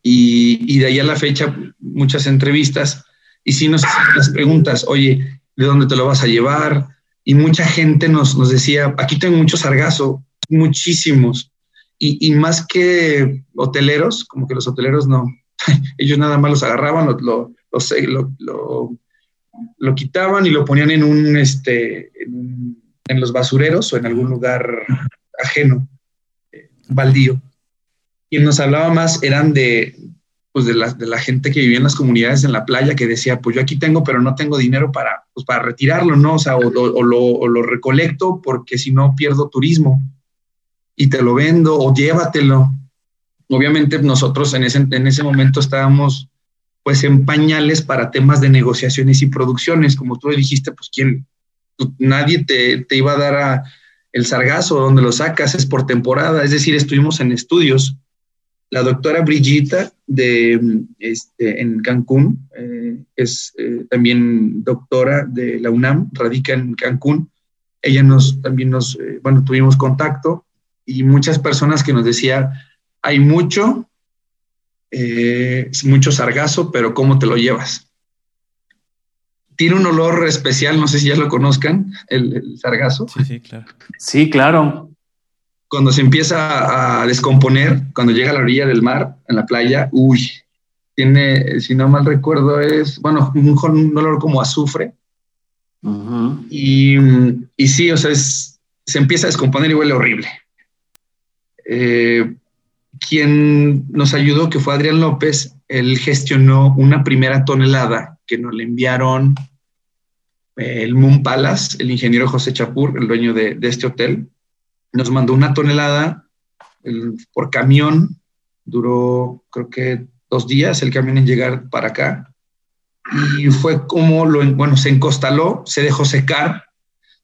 D: y, de ahí a la fecha muchas entrevistas y si nos las preguntas, oye, ¿de dónde te lo vas a llevar? Y mucha gente nos, nos decía, aquí tengo mucho sargazo, muchísimos. Y, y, más que hoteleros, como que los hoteleros no, ellos nada más los agarraban, lo, lo, lo, quitaban y lo ponían en un, este, en, los basureros o en algún lugar ajeno, eh, baldío quien nos hablaba más eran de, pues de, la, de la gente que vivía en las comunidades en la playa, que decía, pues yo aquí tengo, pero no tengo dinero para, pues para retirarlo, ¿no? O sea, o, lo, o lo, recolecto porque si no pierdo turismo y te lo vendo o llévatelo. Obviamente nosotros en ese, en ese momento estábamos pues en pañales para temas de negociaciones y producciones, como tú dijiste, pues quién, nadie te, te iba a dar a el sargazo, donde lo sacas es por temporada, es decir, estuvimos en estudios la doctora Brigita de, este, en Cancún, eh, es eh, también doctora de la UNAM, radica en Cancún. Ella nos, también nos, eh, bueno, tuvimos contacto y muchas personas que nos decía, hay mucho, mucho sargazo, pero ¿cómo te lo llevas? Tiene un olor especial, no sé si ya lo conozcan, el, el sargazo.
C: Sí, sí, claro.
B: Sí, claro
D: cuando se empieza a descomponer, cuando llega a la orilla del mar, en la playa, uy, tiene, si no mal recuerdo, es, bueno, un, olor como azufre. y, y, sí, o sea, se empieza a descomponer y huele horrible. Eh, quien nos ayudó, que fue Adrián López, él gestionó una primera tonelada que nos le enviaron eh, el Moon Palace, el ingeniero José Chapur, el dueño de, este hotel nos mandó una tonelada por camión, duró creo que dos días el camión en llegar para acá. Y fue como lo, bueno, se encostaló, se dejó secar,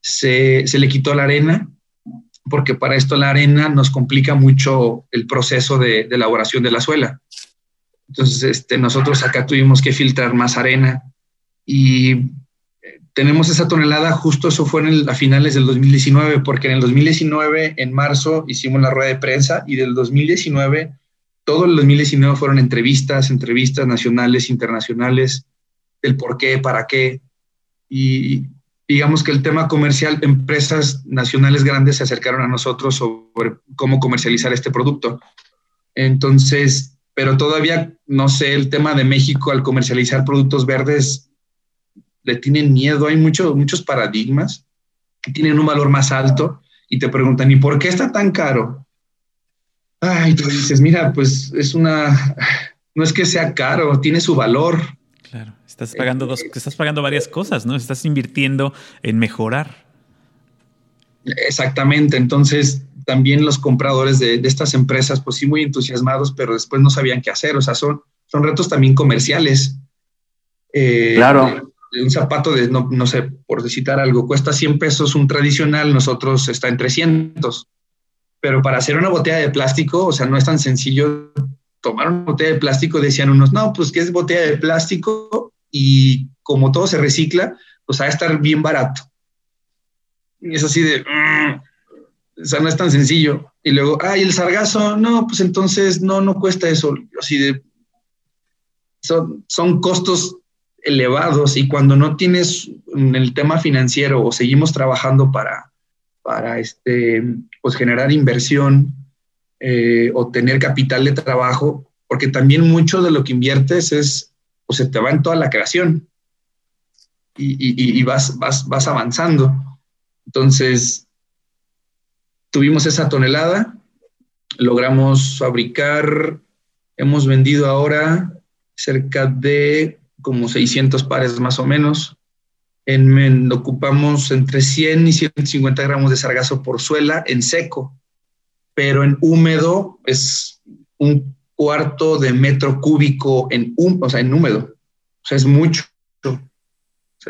D: se, le quitó la arena, porque para esto la arena nos complica mucho el proceso de elaboración de la suela. Entonces, este, nosotros acá tuvimos que filtrar más arena y tenemos esa tonelada, justo eso fue en a finales del 2019, porque en el 2019, en marzo, hicimos la rueda de prensa y del 2019, todo el 2019 fueron entrevistas, entrevistas nacionales, internacionales, del por qué, para qué. Y digamos que el tema comercial, empresas nacionales grandes se acercaron a nosotros sobre cómo comercializar este producto. Entonces, pero todavía no sé, el tema de México al comercializar productos verdes le tienen miedo, hay muchos muchos paradigmas que tienen un valor más alto y te preguntan, ¿y por qué está tan caro? Ay, tú dices, mira, pues es una, no es que sea caro, tiene su valor.
C: Claro, estás pagando dos, estás pagando varias cosas, ¿no? Estás invirtiendo en mejorar.
D: Exactamente, entonces también los compradores de, estas empresas, pues sí, muy entusiasmados, pero después no sabían qué hacer, o sea, son, son retos también comerciales.
B: Eh, claro
D: un zapato de, no, no, sé, por citar algo, cuesta 100 pesos un tradicional, nosotros está en 300. Pero para hacer una botella de plástico, o sea, no es tan sencillo tomar una botella de plástico, decían unos, no, pues que es botella de plástico y como todo se recicla, pues va a estar bien barato. Y es así de, mm", o sea, no es tan sencillo. Y luego, ay, el sargazo, no, pues entonces no, no cuesta eso. Así de, son, son costos elevados y cuando no tienes el tema financiero o seguimos trabajando para, para este, pues generar inversión eh, o tener capital de trabajo, porque también mucho de lo que inviertes es, pues se te va en toda la creación y, y, vas, vas, vas avanzando. Entonces, tuvimos esa tonelada, logramos fabricar, hemos vendido ahora cerca de como 600 pares más o menos. En, ocupamos entre 100 y 150 gramos de sargazo por suela en seco, pero en húmedo es un cuarto de metro cúbico en, un, o sea, en húmedo. O sea, es mucho.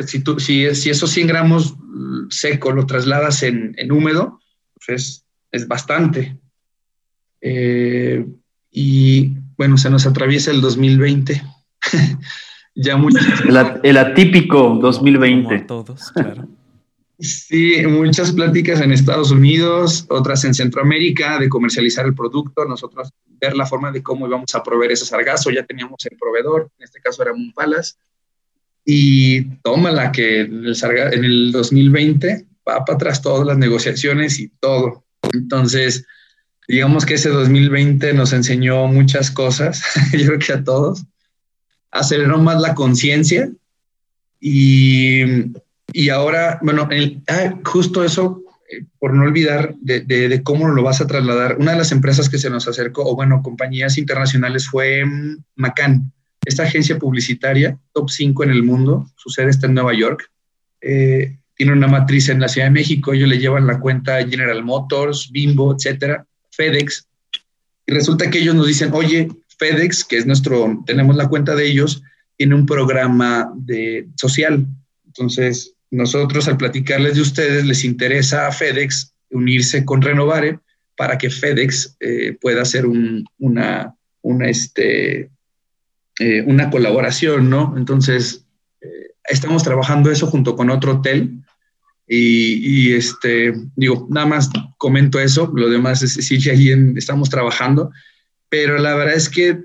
D: Si, tú, si, si, esos 100 gramos seco lo trasladas en, en húmedo, pues es, es bastante. Eh, y bueno, se nos atraviesa el 2020.
B: ya el, atípico 2020.
C: todos, claro.
D: Sí, muchas pláticas en Estados Unidos, otras en Centroamérica de comercializar el producto, nosotros ver la forma de cómo íbamos a proveer ese sargazo, ya teníamos el proveedor, en este caso era Mumpalas, y tómala que el en el 2020 va para atrás todas las negociaciones y todo. Entonces, digamos que ese 2020 nos enseñó muchas cosas, yo creo que a todos, aceleró más la conciencia y, y, ahora, bueno, ah, justo eso, eh, por no olvidar de, de, cómo lo vas a trasladar, una de las empresas que se nos acercó, o bueno, compañías internacionales fue mm, Macan, esta agencia publicitaria, top 5 en el mundo, su sede está en Nueva York. Eh, tiene una matriz en la Ciudad de México, ellos le llevan la cuenta General Motors, Bimbo, etcétera, FedEx. Y resulta que ellos nos dicen, oye, FedEx, que es nuestro, tenemos la cuenta de ellos, tiene un programa de social. Entonces, nosotros al platicarles de ustedes, les interesa a FedEx unirse con Renovare para que FedEx eh, pueda hacer una, una, este, eh, una colaboración, ¿no? Entonces, eh, estamos trabajando eso junto con otro hotel y, este, digo, nada más comento eso, lo demás es sí, ahí estamos trabajando, pero la verdad es que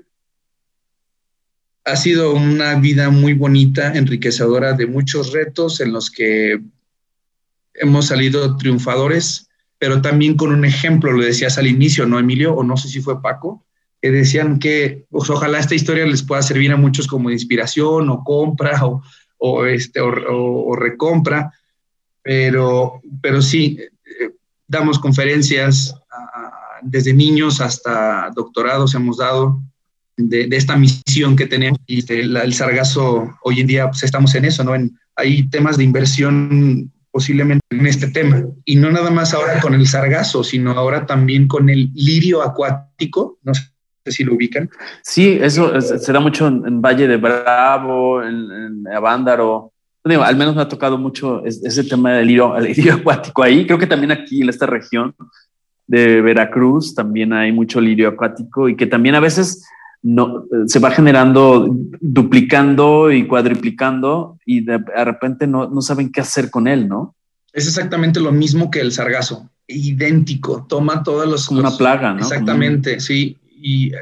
D: ha sido una vida muy bonita, enriquecedora de muchos retos en los que hemos salido triunfadores, pero también con un ejemplo, lo decías al inicio, ¿no, Emilio? O no sé si fue Paco, que decían que pues, ojalá esta historia les pueda servir a muchos como inspiración o compra o, o este, o recompra pero, pero sí, eh, damos conferencias desde niños hasta doctorados hemos dado de, esta misión que tenemos y el sargazo, hoy en día pues estamos en eso, ¿no? En, hay temas de inversión posiblemente en este tema. Y no nada más ahora con el sargazo, sino ahora también con el lirio acuático, no si lo ubican.
B: Sí, eso se da mucho en, Valle de Bravo, en, en Avándaro, al menos me ha tocado mucho ese tema del lirio, acuático ahí. Creo que también aquí en esta región de Veracruz también hay mucho lirio acuático y que también a veces no, se va generando, duplicando y cuadriplicando y de, repente no, no saben qué hacer con él, ¿no?
D: Es exactamente lo mismo que el sargazo, idéntico, toma todos los...
B: Como una plaga, ¿no?
D: Exactamente, sí y eh,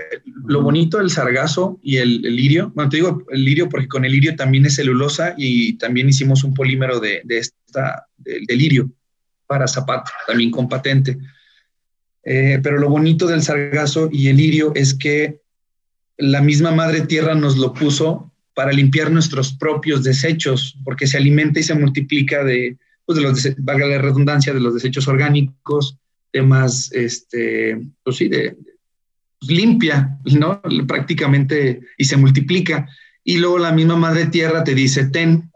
D: lo bonito del sargazo y el, lirio, bueno, te digo el lirio porque con el lirio también es celulosa y también hicimos un polímero de, esta, del lirio para zapato, también con patente. Eh, pero lo bonito del sargazo y el lirio es que la misma madre tierra nos lo puso para limpiar nuestros propios desechos, porque se alimenta y se multiplica de, pues de los, valga la redundancia, de los desechos orgánicos, temas, este, pues sí, de, limpia, ¿no? Prácticamente y se multiplica. Y luego la misma madre tierra te dice, ten,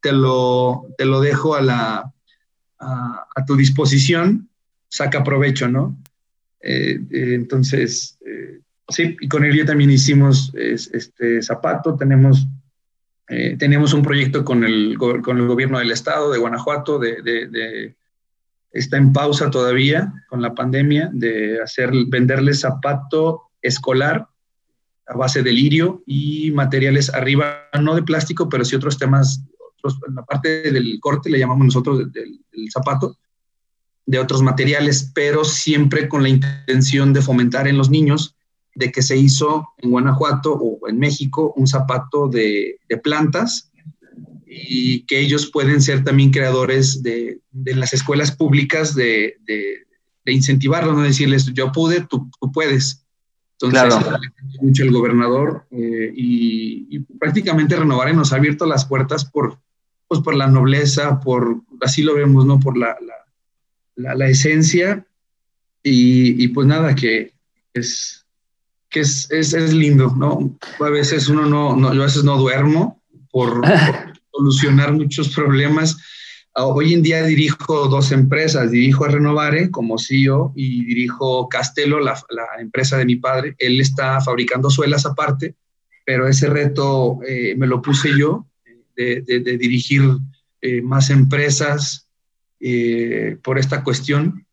D: te lo, te lo dejo a, la, a, tu disposición, saca provecho, ¿no? Eh, eh, entonces, eh, sí, y con él yo también hicimos este zapato, tenemos, tenemos un proyecto con el, con el gobierno del estado de Guanajuato de está en pausa todavía con la pandemia de hacer venderle zapato escolar a base de lirio y materiales arriba, no de plástico, pero sí otros temas, en la parte del corte le llamamos nosotros del, zapato, de otros materiales, pero siempre con la intención de fomentar en los niños de que se hizo en Guanajuato o en México un zapato de plantas y que ellos pueden ser también creadores de, de las escuelas públicas de, de, de incentivarlos, no decirles, yo pude, tú, tú puedes. Entonces, claro. mucho el gobernador eh, y, prácticamente Renovar nos ha abierto las puertas por, pues, por la nobleza, por, así lo vemos, ¿no? Por la, la, la, esencia y, y, pues nada, que es, que es, es, es, lindo, ¿no? A veces uno no, no, yo a veces no duermo por solucionar muchos problemas. Ah, hoy en día dirijo dos empresas, dirijo a Renovare como CEO y dirijo Castelo, la, empresa de mi padre. Él está fabricando suelas aparte, pero ese reto eh, me lo puse yo de, dirigir eh, más empresas eh, por esta cuestión.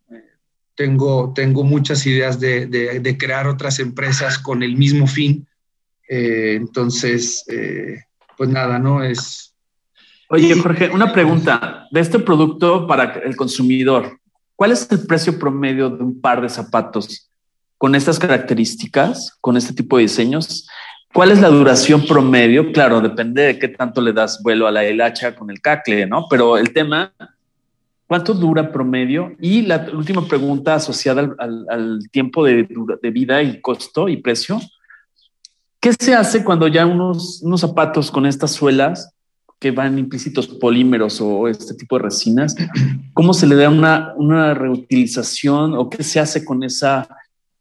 D: Tengo, tengo muchas ideas de, crear otras empresas con el mismo fin. entonces, pues nada, ¿no? Es,
B: Oye, Jorge, una pregunta de este producto para el consumidor. ¿Cuál es el precio promedio de un par de zapatos con estas características, con este tipo de diseños? ¿Cuál es la duración promedio? Claro, depende de qué tanto le das vuelo a la hilacha con el cacle, ¿no? Pero el tema, ¿cuánto dura promedio? Y la última pregunta asociada al, tiempo de, de, vida y costo y precio. ¿Qué se hace cuando ya unos, unos zapatos con estas suelas que van implícitos polímeros o este tipo de resinas, ¿cómo se le da una, una reutilización o qué se hace con esa,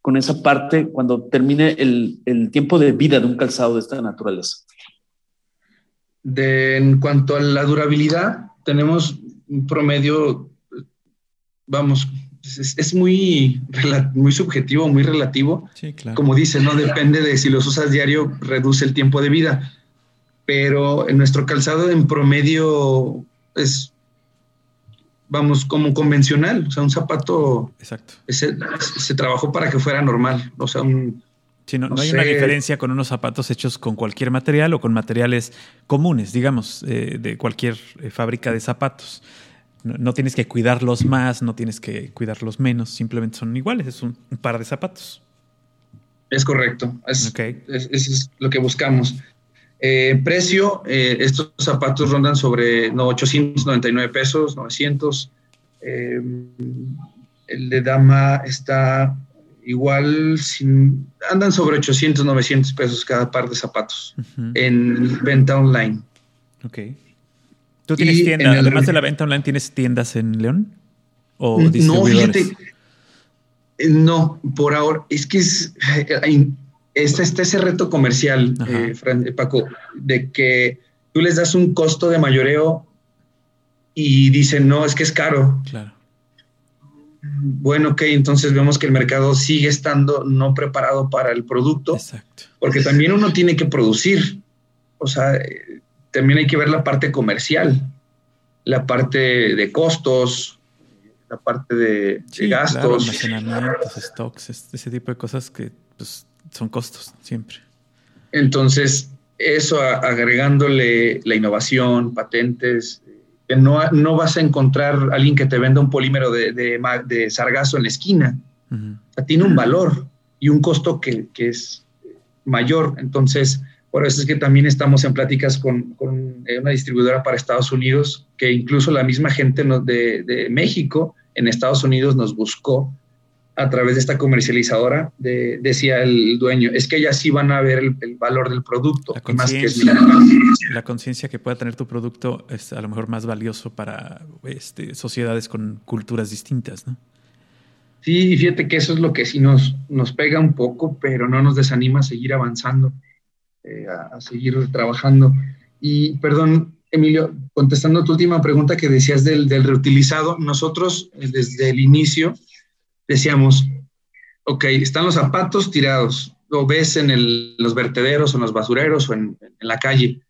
B: con esa parte cuando termine el, el tiempo de vida de un calzado de esta naturaleza?
D: De, en cuanto a la durabilidad, tenemos un promedio, vamos, es, es muy, muy subjetivo, muy relativo. Sí, claro. Como dice, no depende de si los usas diario, reduce el tiempo de vida pero en nuestro calzado en promedio es, vamos, como convencional, o sea, un zapato.
C: Exacto.
D: Se, trabajó para que fuera normal, o sea, un.
C: no, hay una diferencia con unos zapatos hechos con cualquier material o con materiales comunes, digamos, eh, de cualquier eh, fábrica de zapatos. No, tienes que cuidarlos más, no tienes que cuidarlos menos, simplemente son iguales, es un, par de zapatos.
D: Es correcto, es, es, lo que buscamos. Eh, precio, eh, estos zapatos rondan sobre no, 899 pesos, 900. Eh, el de dama está igual, sin, andan sobre 800, 900 pesos cada par de zapatos en venta online.
C: Ok. ¿Tú tienes tiendas, además de la venta online, tienes tiendas en León? ¿O
D: no, fíjate, no, por ahora, es que es, está, ese reto comercial, eh, eh, Paco, de que tú les das un costo de mayoreo y dicen, no, es que es caro. Claro. Bueno, ok, entonces vemos que el mercado sigue estando no preparado para el producto. Exacto. Porque también uno tiene que producir. O sea, eh, también hay que ver la parte comercial, la parte de costos, la parte de, gastos.
C: almacenamientos, stocks, ese tipo de cosas que pues, son costos siempre.
D: Entonces, eso agregándole la innovación, patentes, que no, no vas a encontrar alguien que te venda un polímero de, de, sargazo en la esquina. o sea, tiene un valor y un costo que, que, es mayor. Entonces, por eso es que también estamos en pláticas con, con eh, una distribuidora para Estados Unidos, que incluso la misma gente de, de México en Estados Unidos nos buscó a través de esta comercializadora, decía el dueño, es que ellas sí van a ver el, valor del producto.
C: La conciencia conciencia que pueda tener tu producto es a lo mejor más valioso para este, sociedades con culturas distintas, ¿no?
D: Sí, fíjate que eso es lo que sí nos, nos pega un poco, pero no nos desanima a seguir avanzando, eh, a, seguir trabajando. Y perdón, Emilio, contestando tu última pregunta que decías del, del reutilizado, nosotros eh, desde el inicio decíamos, ok, están los zapatos tirados, lo ves en los vertederos o en los basureros o en, la calle.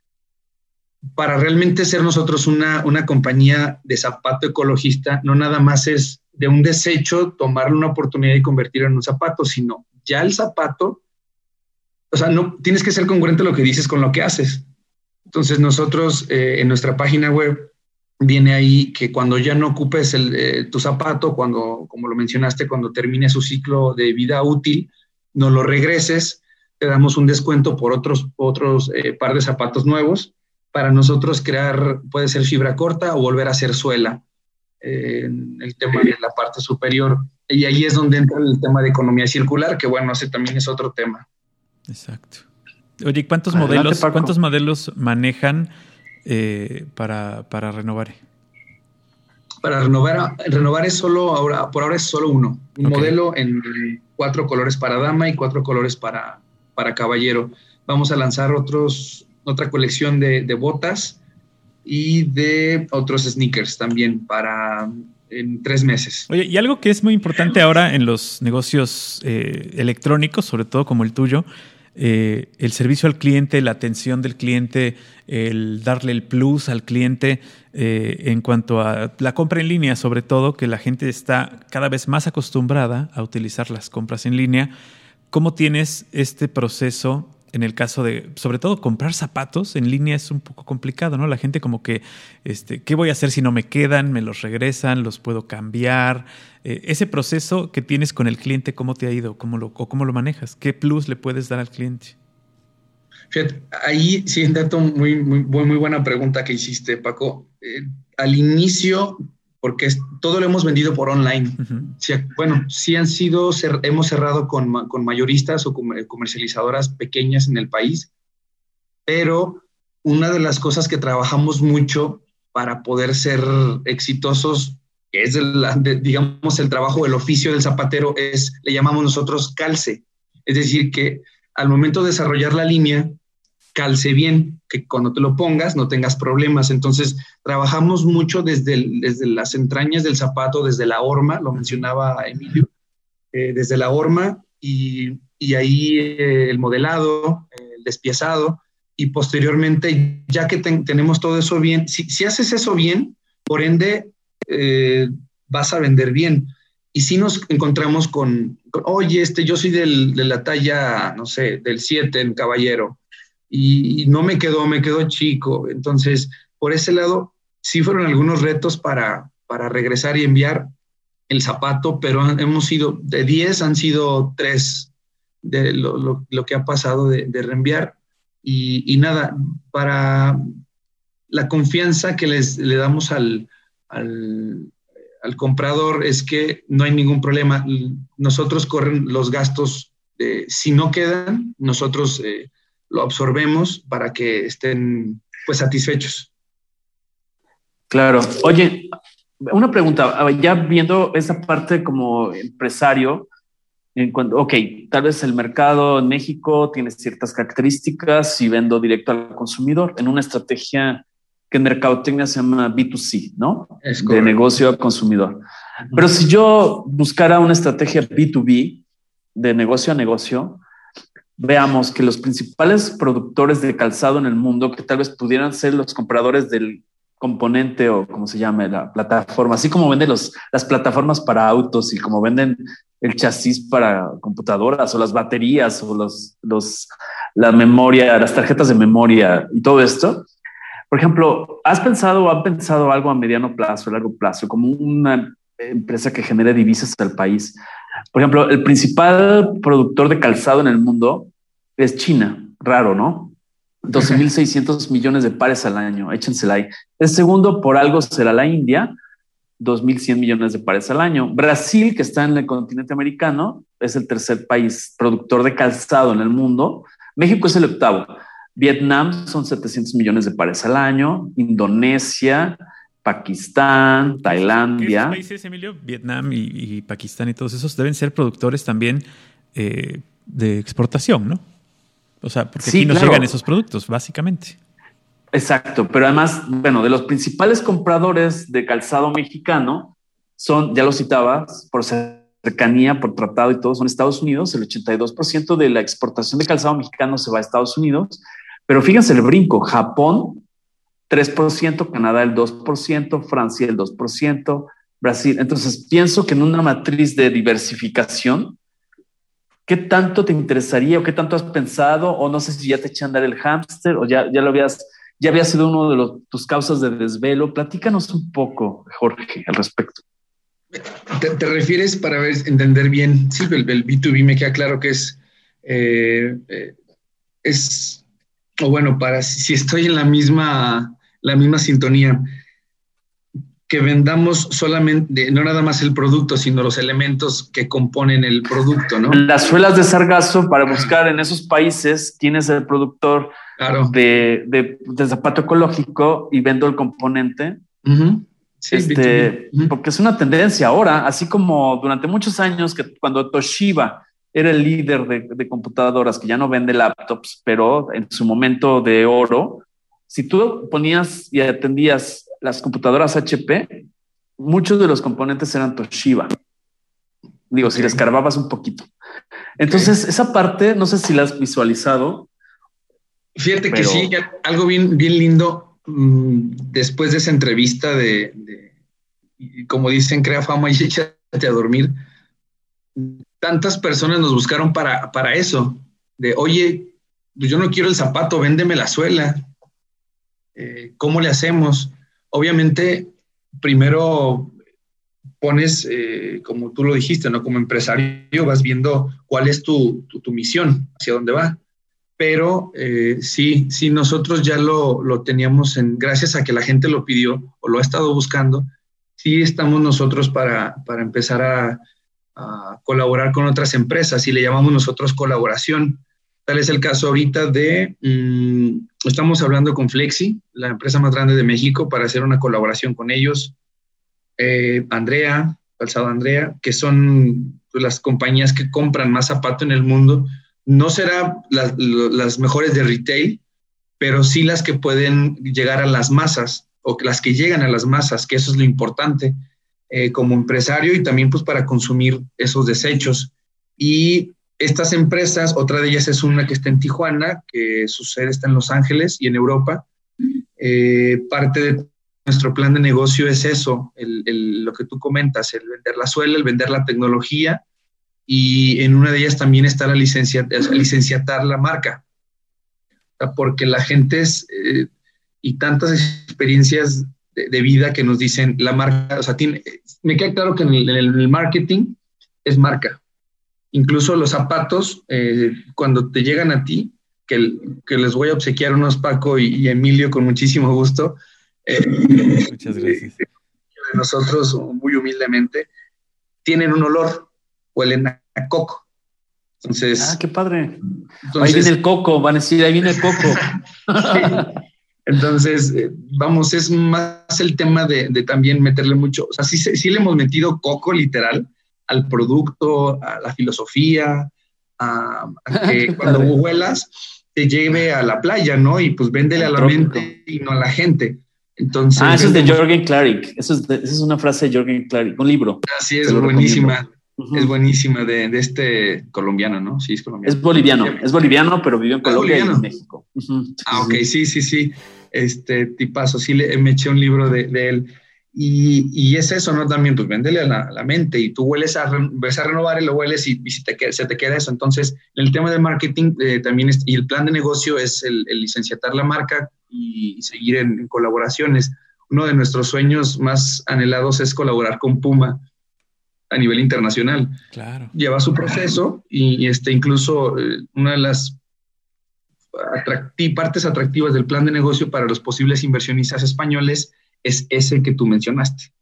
D: Para realmente ser nosotros una, una, compañía de zapato ecologista, no nada más es de un desecho tomarle una oportunidad y convertirlo en un zapato, sino ya el zapato, o sea, no tienes que ser congruente lo que dices con lo que haces. Entonces nosotros eh, en nuestra página web viene ahí que cuando ya no ocupes el, eh, tu zapato, cuando, como lo mencionaste, cuando termine su ciclo de vida útil, no lo regreses, te damos un descuento por otros, otros eh, par de zapatos nuevos. Para nosotros crear, puede ser fibra corta o volver a ser suela, eh, el tema de la parte superior. Y ahí es donde entra el tema de economía circular, que bueno, ese también es otro tema.
C: Exacto. Oye, ¿cuántos modelos, ¿cuántos modelos manejan? Eh, para, para renovar?
D: Para renovar, renovar es solo ahora, por ahora es solo uno, un modelo en cuatro colores para dama y cuatro colores para, para caballero. Vamos a lanzar otros, otra colección de, botas y de otros sneakers también para en tres meses.
C: Oye, y algo que es muy importante ahora en los negocios eh, electrónicos, sobre todo como el tuyo, eh, el servicio al cliente, la atención del cliente, el darle el plus al cliente eh, en cuanto a la compra en línea, sobre todo, que la gente está cada vez más acostumbrada a utilizar las compras en línea. ¿Cómo tienes este proceso en el caso de, sobre todo, comprar zapatos en línea es un poco complicado, ¿no? La gente como que, este, ¿qué voy a hacer si no me quedan? ¿Me los regresan? ¿Los puedo cambiar? Eh, ese proceso que tienes con el cliente, ¿cómo te ha ido? ¿Cómo lo, o cómo lo manejas? ¿Qué plus le puedes dar al cliente?
D: Fíjate, ahí sí, dato muy, muy, muy buena pregunta que hiciste, Paco. Eh, al inicio porque todo lo hemos vendido por online. bueno, sí han sido, hemos cerrado con, mayoristas o comercializadoras pequeñas en el país, pero una de las cosas que trabajamos mucho para poder ser exitosos es, digamos, el trabajo, el oficio del zapatero, es, le llamamos nosotros calce. Es decir, que al momento de desarrollar la línea, calce bien, que cuando te lo pongas no tengas problemas. Entonces, trabajamos mucho desde, desde las entrañas del zapato, desde la horma, lo mencionaba Emilio, eh, desde la horma y, ahí eh, el modelado, el despiezado y posteriormente, ya que tenemos todo eso bien, si, haces eso bien, por ende, eh, vas a vender bien. Y si nos encontramos con, oye, este, yo soy del, de la talla, no sé, del 7 en caballero, y, no me quedó, me quedó chico. Entonces, por ese lado, sí fueron algunos retos para, para regresar y enviar el zapato, pero hemos sido, de 10 han sido 3 de lo, lo, que ha pasado de, de reenviar. Y, y, nada, para la confianza que les, le damos al, al, al, comprador es que no hay ningún problema. Nosotros corren los gastos, de, si no quedan, nosotros... Eh, lo absorbemos para que estén pues satisfechos.
B: Claro. Oye, una pregunta, ya viendo esa parte como empresario, en cuanto, ok, tal vez el mercado en México tiene ciertas características y vendo directo al consumidor en una estrategia que en mercadotecnia se llama B2C, ¿no? Es de negocio al consumidor. Pero si yo buscara una estrategia B2B, de negocio a negocio, veamos que los principales productores de calzado en el mundo, que tal vez pudieran ser los compradores del componente o como se llame la plataforma, así como venden los, las plataformas para autos y como venden el chasis para computadoras o las baterías o los, los, la memoria, las tarjetas de memoria y todo esto. Por ejemplo, ¿has pensado o han pensado algo a mediano plazo, a largo plazo, como una empresa que genere divisas al país? Por ejemplo, el principal productor de calzado en el mundo es China, raro, ¿no? 12.600 millones de pares al año, échensela ahí. El segundo, por algo, será la India, 2.100 millones de pares al año. Brasil, que está en el continente americano, es el tercer país productor de calzado en el mundo. México es el octavo. Vietnam son 700 millones de pares al año. Indonesia, Pakistán, Tailandia.
C: ¿Qué países, Emilio? Vietnam y, Pakistán y todos esos deben ser productores también eh, de exportación, ¿no? O sea, porque aquí nos llegan esos productos, básicamente.
B: Exacto, pero además, bueno, de los principales compradores de calzado mexicano son, ya lo citabas, por cercanía, por tratado y todo, son Estados Unidos. El 82% de la exportación de calzado mexicano se va a Estados Unidos. Pero fíjense el brinco, Japón 3%, Canadá el 2%, Francia el 2%, Brasil. Entonces, pienso que en una matriz de diversificación, ¿qué tanto te interesaría o qué tanto has pensado? O no sé si ya te eché a andar el hámster o ya, ya lo habías, ya había sido uno de tus causas de desvelo. Platícanos un poco, Jorge, al respecto.
D: ¿Te, refieres para entender bien? Sí, el, B2B me queda claro que es, eh, eh, es, o bueno, para si estoy en la misma, la misma sintonía que vendamos solamente, no nada más el producto, sino los elementos que componen el producto, ¿no?
B: Las suelas de sargazo para buscar en esos países quién es el productor de, de, zapato ecológico y vendo el componente. este, Porque es una tendencia ahora, así como durante muchos años que cuando Toshiba era el líder de, de computadoras, que ya no vende laptops, pero en su momento de oro, si tú ponías y atendías las computadoras HP, muchos de los componentes eran Toshiba. Digo, si les escarbabas un poquito. Entonces, esa parte, no sé si la has visualizado.
D: Fíjate que sí, algo bien, bien lindo mm, después de esa entrevista de, como dicen, crea fama y échate a dormir. Tantas personas nos buscaron para, para eso, de, oye, pues yo no quiero el zapato, véndeme la suela. Eh, ¿Cómo le hacemos? Obviamente, primero pones, eh, como tú lo dijiste, ¿no? Como empresario vas viendo cuál es tu, misión, hacia dónde va. Pero eh, sí, sí, nosotros ya lo, teníamos en, gracias a que la gente lo pidió o lo ha estado buscando, sí estamos nosotros para, empezar a, colaborar con otras empresas y le llamamos nosotros colaboración. Tal es el caso ahorita de, mm, estamos hablando con Flexi, la empresa más grande de México, para hacer una colaboración con ellos eh, Andrea, Calzado Andrea, que son pues, las compañías que compran más zapato en el mundo. No serán las, mejores de retail, pero sí las que pueden llegar a las masas o las que llegan a las masas, que eso es lo importante eh, como empresario y también pues para consumir esos desechos. Y estas empresas, otra de ellas es una que está en Tijuana, que su sede está en Los Ángeles y en Europa. Eh, parte de nuestro plan de negocio es eso, lo que tú comentas, el vender la suela, el vender la tecnología y en una de ellas también está la licencia, licenciatar la marca. Porque la gente es, eh, y tantas experiencias de, vida que nos dicen la marca, o sea, tiene, me queda claro que en el, marketing es marca. Incluso los zapatos, eh, cuando te llegan a ti, que, que, les voy a obsequiar unos Paco y Emilio con muchísimo gusto, Muchas gracias. nosotros, muy humildemente, tienen un olor, huelen a coco. Entonces.
B: Ah, qué padre. ahí viene el coco, van a decir, ahí viene el coco.
D: Entonces, eh, vamos, es más el tema de, también meterle mucho, o sea, sí, sí, le hemos metido coco literal al producto, a la filosofía, a, que cuando huelas te lleve a la playa, ¿no? Y pues véndele a la mente y no a la gente
B: ah, eso es de Jorgen Klarik. Eso es, es una frase de Jorgen Klarik, un libro.
D: Así es, buenísima. Es buenísima de, de, este colombiano, ¿no? Sí, es colombiano.
B: Es boliviano, es boliviano, pero vivió en Colombia y en México.
D: Ah, ok, sí, sí, sí. Este tipazo, sí, le, me eché un libro de, de él. Y, y, es eso, ¿no? También, pues véndele a la, la mente y tú hueles a, ves a renovar y lo hueles y, y se, te, se, te, queda eso. Entonces, el tema de marketing eh, también es, y el plan de negocio es el, el licenciatar la marca y, seguir en, colaboraciones. Uno de nuestros sueños más anhelados es colaborar con Puma a nivel internacional.
C: Claro.
D: Lleva su proceso y, este, incluso eh, una de las partes atractivas del plan de negocio para los posibles inversionistas españoles es ese que tú mencionaste.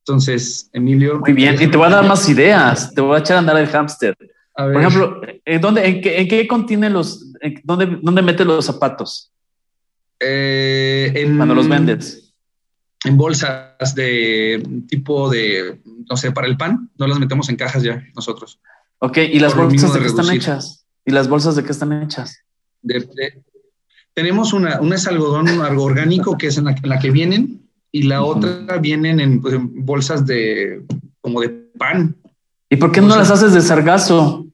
D: Entonces, Emilio.
B: Muy bien, y te voy a dar más ideas, te voy a echar a andar el hámster. Por ejemplo, ¿en, dónde, en, qué, en qué contiene los, dónde, dónde mete los zapatos?
D: Eh, en,
B: Cuando los vendes.
D: En bolsas de tipo de, no sé, para el pan, no las metemos en cajas ya nosotros.
B: Ok, ¿y las bolsas de, qué están hechas? ¿Y las bolsas de qué están hechas?
D: tenemos una, una es algodón, algo orgánico, que es en la, que vienen, y la otra vienen pues, en, bolsas de, como de pan.
B: ¿Y por qué no las haces de sargazo?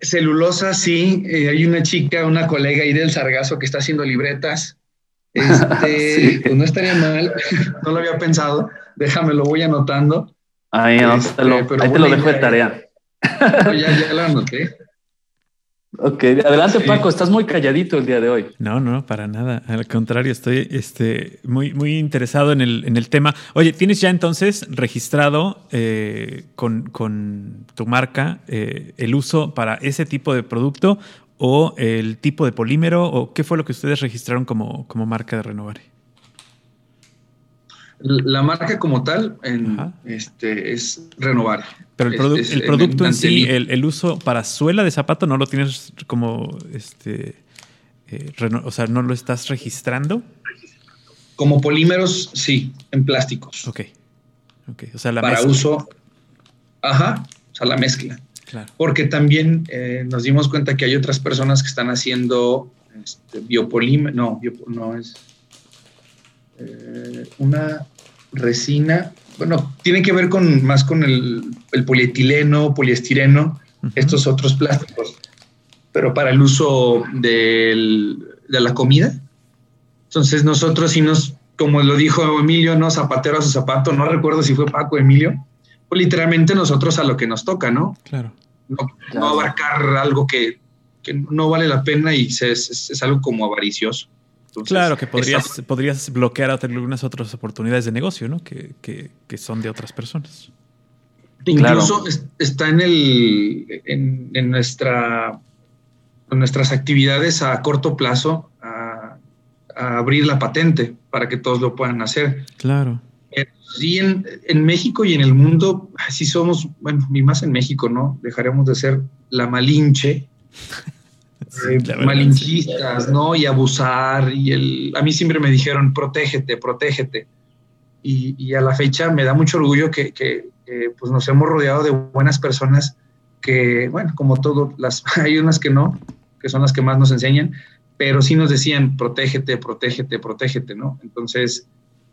D: Celulosa, sí. Eh, hay una chica, una colega ahí del Sargazo que está haciendo libretas. Este, pues no estaría mal, no lo había pensado. Déjame, lo voy anotando.
B: Ahí, este, ahí te lo dejo de tarea.
D: ya, ya lo anoté.
B: Ok, adelante Paco, estás muy calladito el día de hoy.
C: No, no, para nada. Al contrario, estoy este, muy, muy interesado en el, en el tema. Oye, ¿tienes ya entonces registrado eh, con, tu marca eh, el uso para ese tipo de producto o el tipo de polímero o qué fue lo que ustedes registraron como, como marca de Renovare?
D: La marca como tal este, es renovar.
C: Pero el, producto en, sí, el, uso para suela de zapato, ¿no lo tienes como, este, eh, o sea, no lo estás registrando?
D: Como polímeros, sí, en plásticos.
C: Ok. okay. O sea, la
D: Para uso, ajá, o sea, la mezcla. Claro. Porque también eh, nos dimos cuenta que hay otras personas que están haciendo este, biopolímero, no, no es eh, una resina, bueno, tiene que ver con más con el, polietileno, poliestireno, estos otros plásticos, pero para el uso de la comida. Entonces nosotros sí nos, como lo dijo Emilio, no zapatero a su zapato, no recuerdo si fue Paco Emilio, pues literalmente nosotros a lo que nos toca, ¿no?
C: Claro.
D: No, abarcar algo que, no vale la pena y es, algo como avaricioso.
C: Claro, que podrías, podrías bloquear algunas otras oportunidades de negocio, ¿no? Que, son de otras personas.
D: Incluso está en el en, nuestra en nuestras actividades a corto plazo a, a, abrir la patente para que todos lo puedan hacer.
C: Claro
D: sí, en, México y en el mundo, así somos, bueno, ni más en México, ¿no? Dejaremos de ser la malinche, eh, malinchistas, ¿no? Y abusar, y el, a mí siempre me dijeron, protégete, protégete. Y, a la fecha me da mucho orgullo que, pues nos hemos rodeado de buenas personas que, bueno, como todo, las, hay unas que no, que son las que más nos enseñan, pero sí nos decían, protégete, protégete, protégete, ¿no? Entonces,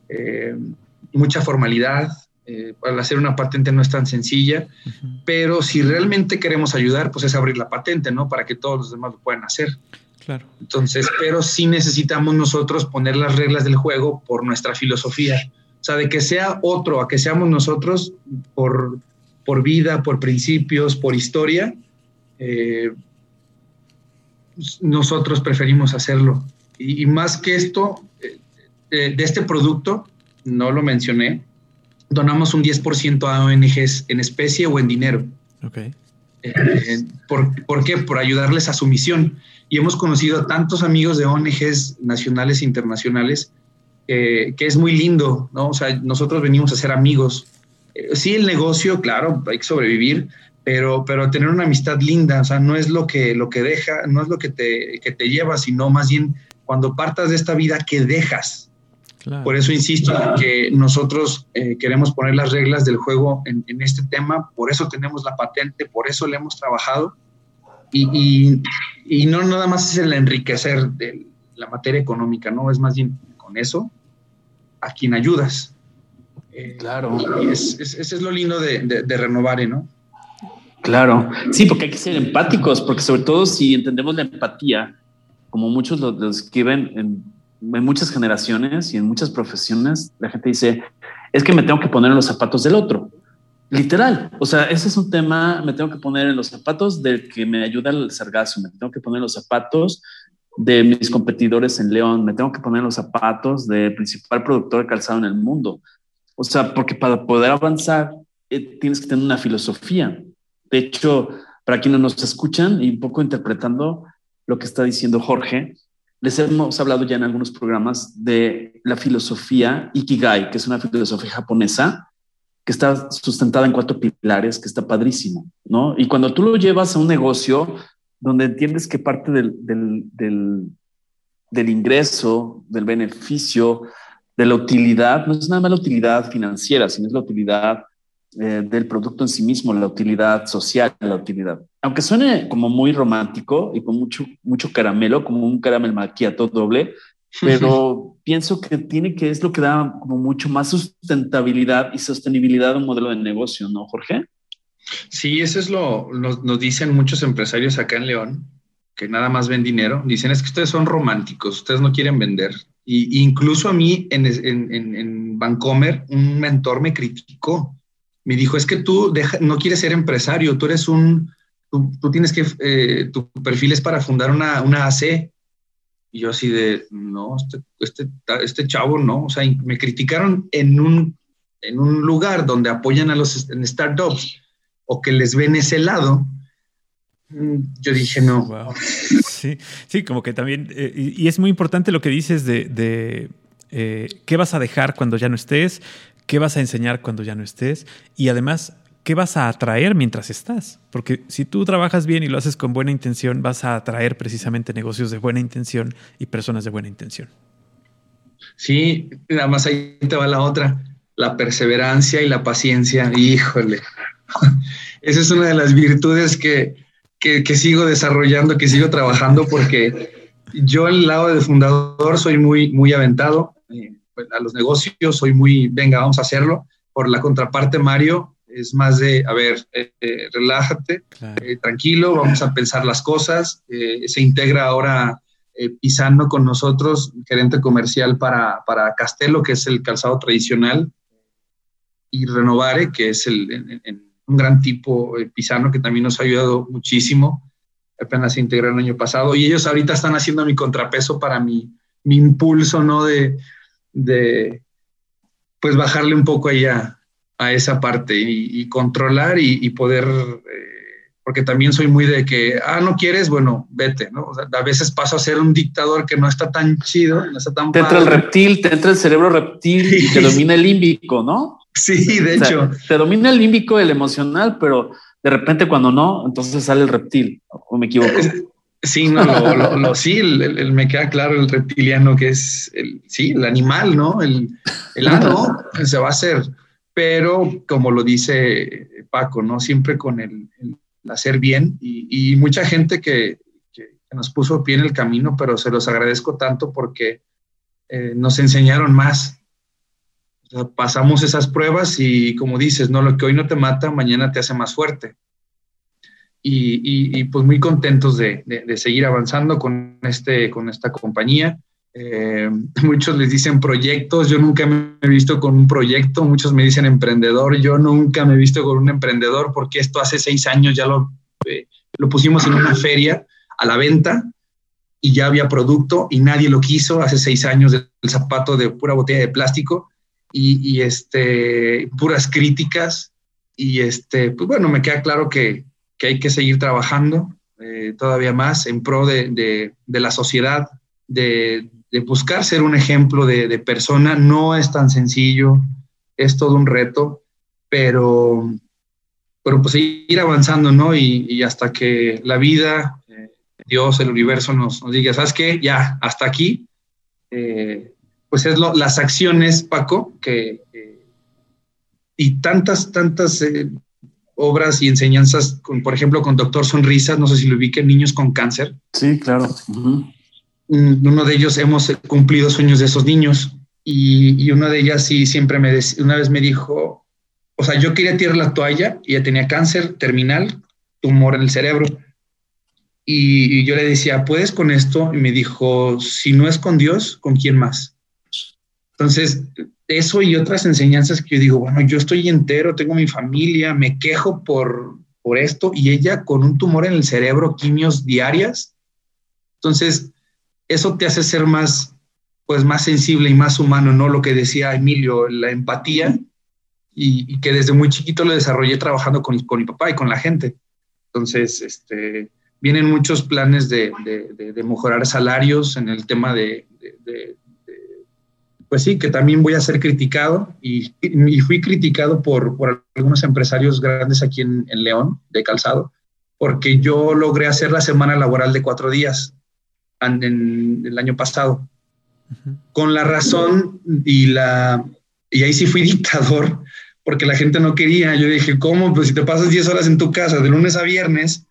D: eh, mucha formalidad. Eh, para hacer una patente no es tan sencilla, pero si realmente queremos ayudar, pues es abrir la patente, ¿no? Para que todos los demás lo puedan hacer.
C: Claro.
D: Entonces, pero sí necesitamos nosotros poner las reglas del juego por nuestra filosofía. O sea, de que sea otro a que seamos nosotros por, por vida, por principios, por historia, eh, nosotros preferimos hacerlo. Y, más que esto, eh, de este producto, no lo mencioné, donamos un 10% a ONGs en especie o en dinero.
C: Okay.
D: Eh, ¿por, qué? Por ayudarles a su misión. Y hemos conocido a tantos amigos de ONGs nacionales e internacionales que es muy lindo, ¿no? O sea, nosotros venimos a ser amigos. Eh, sí, el negocio, claro, hay que sobrevivir, pero, pero tener una amistad linda, o sea, no es lo que, lo que deja, no es lo que te, que te lleva, sino más bien cuando partas de esta vida, ¿qué dejas? Por eso insisto en que nosotros eh, queremos poner las reglas del juego en, este tema, por eso tenemos la patente, por eso le hemos trabajado y, no nada más es el enriquecer de la materia económica, no es más bien con eso a quien ayudas.
B: Eh, claro.
D: Y es, ese es lo lindo de, de, renovar, ¿no?
B: Claro, sí, porque hay que ser empáticos, porque sobre todo si entendemos la empatía, como muchos lo, lo describen en en muchas generaciones y en muchas profesiones, la gente dice, es que me tengo que poner en los zapatos del otro. Literal. O sea, ese es un tema, me tengo que poner en los zapatos del que me ayuda al sargazo, me tengo que poner en los zapatos de mis competidores en León, me tengo que poner en los zapatos del principal productor de calzado en el mundo. O sea, porque para poder avanzar eh, tienes que tener una filosofía. De hecho, para quienes nos escuchan y un poco interpretando lo que está diciendo Jorge, les hemos hablado ya en algunos programas de la filosofía Ikigai, que es una filosofía japonesa que está sustentada en cuatro pilares, que está padrísimo, ¿no? Y cuando tú lo llevas a un negocio donde entiendes que parte del, del, del, ingreso, del beneficio, de la utilidad, no es nada más la utilidad financiera, sino es la utilidad eh, del producto en sí mismo, la utilidad social, la utilidad. Aunque suene como muy romántico y con mucho, mucho caramelo, como un caramel maquiato doble, pero pienso que tiene que es lo que da como mucho más sustentabilidad y sostenibilidad a un modelo de negocio, ¿no, Jorge?
D: Sí, eso es lo, nos dicen muchos empresarios acá en León, que nada más ven dinero. Dicen es que ustedes son románticos, ustedes no quieren vender. Y incluso a mí en, en, en, en Vancomer, un mentor me criticó me dijo, es que tú no quieres ser empresario, tú eres un, tú, tienes que, eh, tu perfil es para fundar una, una AC. Y yo así de, no, este, este, este, chavo no, o sea, me criticaron en un, en un lugar donde apoyan a los startups o que les ven ese lado. Mm, yo dije, no.
C: Sí, sí, como que también, eh, y, es muy importante lo que dices de, de eh, qué vas a dejar cuando ya no estés, qué vas a enseñar cuando ya no estés y además qué vas a atraer mientras estás. Porque si tú trabajas bien y lo haces con buena intención, vas a atraer precisamente negocios de buena intención y personas de buena intención.
D: Sí, nada más ahí te va la otra, la perseverancia y la paciencia. Híjole, esa es una de las virtudes que, que, sigo desarrollando, que sigo trabajando porque yo el lado de fundador soy muy, muy aventado eh, pues, a los negocios, soy muy, venga, vamos a hacerlo. Por la contraparte, Mario, es más de, a ver, eh, eh, relájate, tranquilo, vamos a pensar las cosas. se integra ahora Pisano con nosotros, gerente comercial para, para Castelo, que es el calzado tradicional, y Renovare, que es el, un gran tipo Pisano, que también nos ha ayudado muchísimo apenas se integró el año pasado, y ellos ahorita están haciendo mi contrapeso para mi, mi impulso, ¿no? De, de, pues bajarle un poco ahí a, esa parte y, controlar y, poder, eh, porque también soy muy de que, ah, no quieres, bueno, vete, ¿no? a veces paso a ser un dictador que no está tan chido, no está tan
B: Te entra el reptil, te entra el cerebro reptil y te domina el límbico, ¿no?
D: Sí, de hecho.
B: Te domina el límbico, el emocional, pero de repente cuando no, entonces sale el reptil, o me equivoco.
D: Sí, no, lo, sí, el, me queda claro el reptiliano que es el, sí, el animal, ¿no? El, el ah, no, se va a hacer, pero como lo dice Paco, ¿no? Siempre con el, hacer bien y, mucha gente que, nos puso pie en el camino, pero se los agradezco tanto porque eh, nos enseñaron más, pasamos esas pruebas y como dices, no, lo que hoy no te mata, mañana te hace más fuerte. Y, pues muy contentos de, seguir avanzando con, este, con esta compañía. Eh, muchos les dicen proyectos, yo nunca me he visto con un proyecto, muchos me dicen emprendedor, yo nunca me he visto con un emprendedor porque esto hace seis años ya lo, eh, lo pusimos en una feria a la venta y ya había producto y nadie lo quiso. Hace seis años del zapato de pura botella de plástico y, este, puras críticas. Y este, pues bueno, me queda claro que, que hay que seguir trabajando eh, todavía más en pro de, de, la sociedad, de, de, buscar ser un ejemplo de, persona. No es tan sencillo, es todo un reto, pero, pero pues seguir avanzando, ¿no? Y, y hasta que la vida, eh, Dios, el universo nos, nos, diga, ¿sabes qué? Ya, hasta aquí. Eh, pues es las acciones, Paco, que, y tantas, tantas eh, obras y enseñanzas, por ejemplo, con Doctor Sonrisas, no sé si lo ubiquen, niños con cáncer.
B: Sí, claro.
D: Uno de ellos hemos cumplido sueños de esos niños y, una de ellas sí siempre me, una vez me dijo, o sea, yo quería tirar la toalla y ella tenía cáncer terminal, tumor en el cerebro. Y, y, yo le decía, ¿puedes con esto? Y me dijo, si no es con Dios, ¿con quién más? Entonces, eso y otras enseñanzas que yo digo, bueno, yo estoy entero, tengo mi familia, me quejo por, por esto y ella con un tumor en el cerebro, quimios diarias. Entonces, eso te hace ser más, pues más sensible y más humano, ¿no? Lo que decía Emilio, la empatía y, que desde muy chiquito lo desarrollé trabajando con, con, mi papá y con la gente. Entonces, este, vienen muchos planes de, de, mejorar salarios en el tema de, pues sí, que también voy a ser criticado y, fui criticado por, por, algunos empresarios grandes aquí en, León de calzado, porque yo logré hacer la semana laboral de cuatro días en, el año pasado, con la razón y la... Y ahí sí fui dictador, porque la gente no quería. Yo dije, ¿cómo? Pues si te pasas 10 horas en tu casa de lunes a viernes,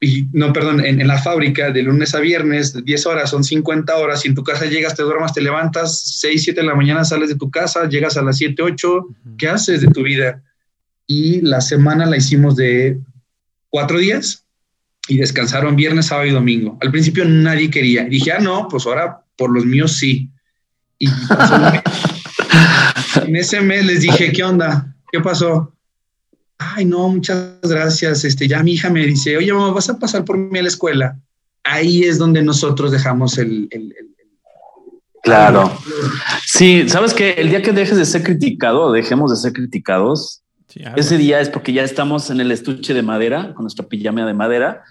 D: y no, perdón, en, la fábrica de lunes a viernes, 10 horas, son 50 horas, y en tu casa llegas, te duermas, te levantas, 6, 7 de la mañana sales de tu casa, llegas a las 7, 8, ¿qué haces de tu vida? Y la semana la hicimos de cuatro días y descansaron viernes, sábado y domingo. Al principio nadie quería. dije, ah, no, pues ahora por los míos sí. Y en ese mes les dije, ¿qué onda? ¿Qué pasó? ay, no, muchas gracias. Este, ya mi hija me dice, oye, mamá, vas a pasar por mí a la escuela. Ahí es donde nosotros dejamos el.
B: claro. Sí, sabes que el día que dejes de ser criticado, dejemos de ser criticados, ese día es porque ya estamos en el estuche de madera, con nuestra pijama de madera,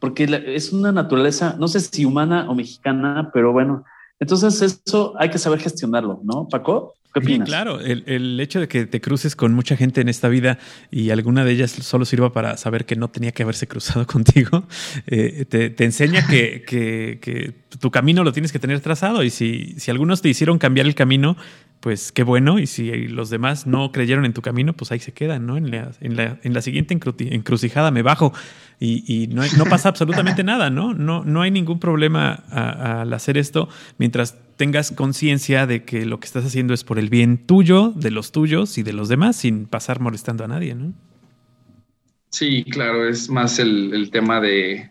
B: porque es una naturaleza, no sé si humana o mexicana, pero bueno, entonces eso hay que saber gestionarlo, ¿no, Paco? ¿Qué
C: claro, el, hecho de que te cruces con mucha gente en esta vida y alguna de ellas solo sirva para saber que no tenía que haberse cruzado contigo, eh, te, enseña que, tu camino lo tienes que tener trazado y si, si algunos te hicieron cambiar el camino, pues qué bueno. Y si los demás no creyeron en tu camino, pues ahí se quedan, ¿no? En la, en la, en la siguiente encrucijada me bajo y, y no, no, pasa absolutamente nada, ¿no? No, no hay ningún problema al hacer esto mientras tengas conciencia de que lo que estás haciendo es por el bien tuyo, de los tuyos y de los demás, sin pasar molestando a nadie, ¿no?
D: Sí, claro, es más el, el tema de,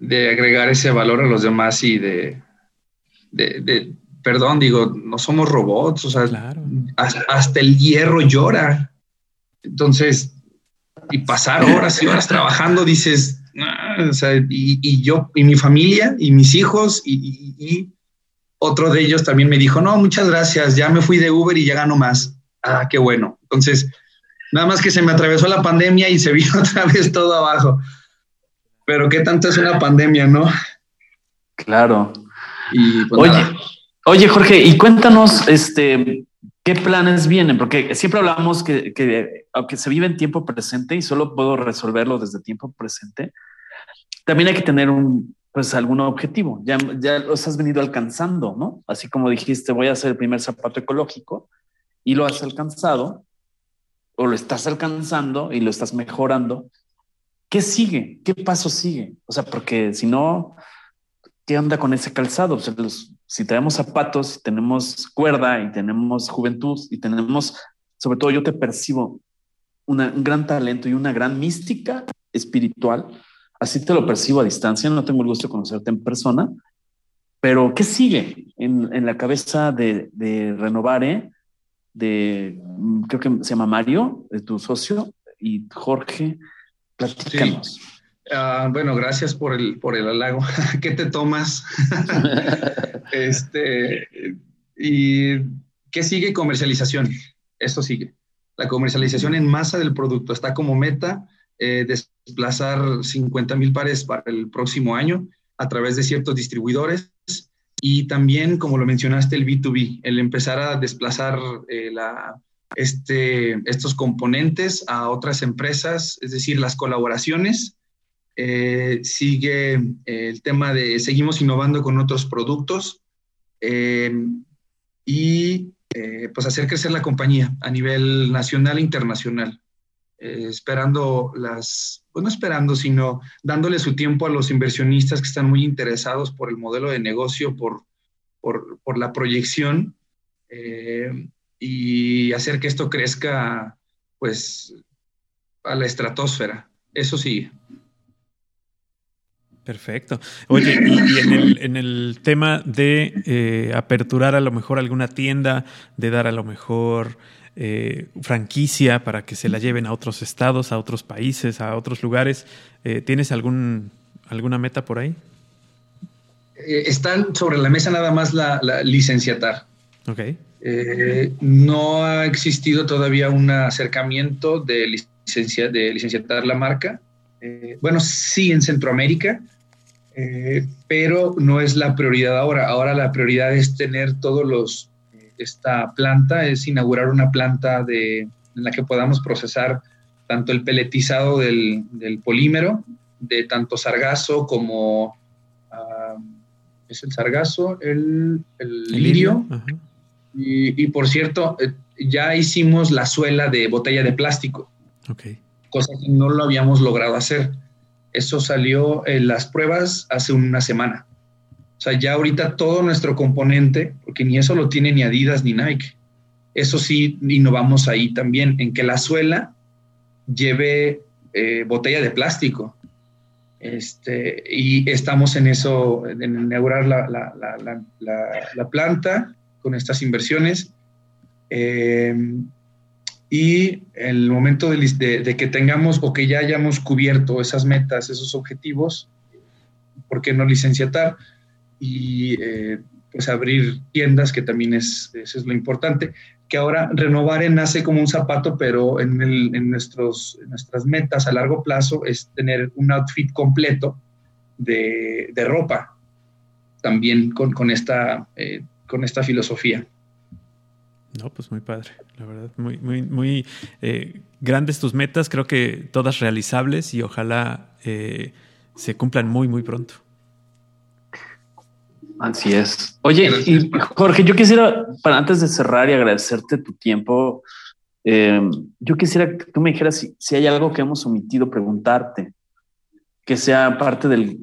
D: de agregar ese valor a los demás y de, de, perdón, digo, no somos robots, o sea, hasta, el hierro llora. Entonces, y pasar horas y horas trabajando, dices, ah", o sea, y, yo, y mi familia, y mis hijos, y, y, otro de ellos también me dijo, no, muchas gracias, ya me fui de Uber y ya gano más. Ah, qué bueno. Entonces, nada más que se me atravesó la pandemia y se vino otra vez todo abajo. Pero qué tanto es una pandemia, ¿no?
B: Claro. Y pues oye, oye, Jorge, y cuéntanos, este, ¿qué planes vienen? Porque siempre hablamos que, aunque se vive en tiempo presente y solo puedo resolverlo desde tiempo presente, también hay que tener un, pues algún objetivo. Ya, ya los has venido alcanzando, ¿no? Así como dijiste, voy a hacer el primer zapato ecológico y lo has alcanzado o lo estás alcanzando y lo estás mejorando. ¿Qué sigue? ¿Qué paso sigue? O sea, porque si no, ¿qué onda con ese calzado? Si tenemos zapatos, si tenemos cuerda y tenemos juventud y tenemos, sobre todo yo te percibo un gran talento y una gran mística espiritual. Así te lo percibo a distancia, no tengo el gusto de conocerte en persona, pero ¿qué sigue en, la cabeza de, Renovare? De, creo que se llama Mario, de tu socio, y Jorge. Platícanos.
D: Ah, bueno, gracias por el, por el halago. ¿Qué te tomas? este, ¿Y qué sigue? Comercialización. Esto sigue. La comercialización en masa del producto está como meta eh, desplazar 50 mil pares para el próximo año a través de ciertos distribuidores y también, como lo mencionaste, el B2B, el empezar a desplazar eh, la, este, estos componentes a otras empresas, es decir, las colaboraciones. Eh, sigue eh, el tema de seguimos innovando con otros productos eh, y pues hacer crecer la compañía a nivel nacional e internacional. esperando las, pues no esperando, sino dándole su tiempo a los inversionistas que están muy interesados por el modelo de negocio, por, por, por la proyección y hacer que esto crezca pues a la estratosfera. Eso sí.
C: Perfecto. Oye, y, en, el, en, el, tema de eh, aperturar a lo mejor alguna tienda, de dar a lo mejor eh, franquicia para que se la lleven a otros estados, a otros países, a otros lugares, eh, ¿tienes algún, alguna meta por ahí?
D: están sobre la mesa nada más la, la licenciatar.
C: Ok.
D: Eh, no ha existido todavía un acercamiento de, licencia, de licenciatar la marca. Eh, bueno, sí en Centroamérica, eh, pero no es la prioridad ahora. Ahora la prioridad es tener todos los, esta planta, es inaugurar una planta de, en la que podamos procesar tanto el peletizado del, polímero, de tanto sargazo como... Es el sargazo, el, el, lirio, y, por cierto, eh, ya hicimos la suela de botella de plástico. Cosa que no lo habíamos logrado hacer. Eso salió en las pruebas hace una semana. O sea, ya ahorita todo nuestro componente, porque ni eso lo tiene ni Adidas ni Nike. Eso sí, innovamos ahí también, en que la suela lleve eh, botella de plástico. Este, y estamos en eso, en inaugurar la, la, la planta con estas inversiones. Eh, y el momento de, que tengamos o que ya hayamos cubierto esas metas, esos objetivos, ¿por qué no licenciatar? Y eh, pues abrir tiendas, que también es, eso es lo importante. Que ahora Renovare nace como un zapato, pero en, en, nuestros, nuestras metas a largo plazo es tener un outfit completo de, de ropa, también con, con esta eh, con esta filosofía.
C: No, pues muy padre, la verdad, muy, muy, muy eh, grandes tus metas, creo que todas realizables y ojalá eh, se cumplan muy, muy pronto.
B: Así es. Oye, y Jorge, yo quisiera, para antes de cerrar y agradecerte tu tiempo, eh, yo quisiera que tú me dijeras si, si, hay algo que hemos omitido preguntarte, que sea parte del...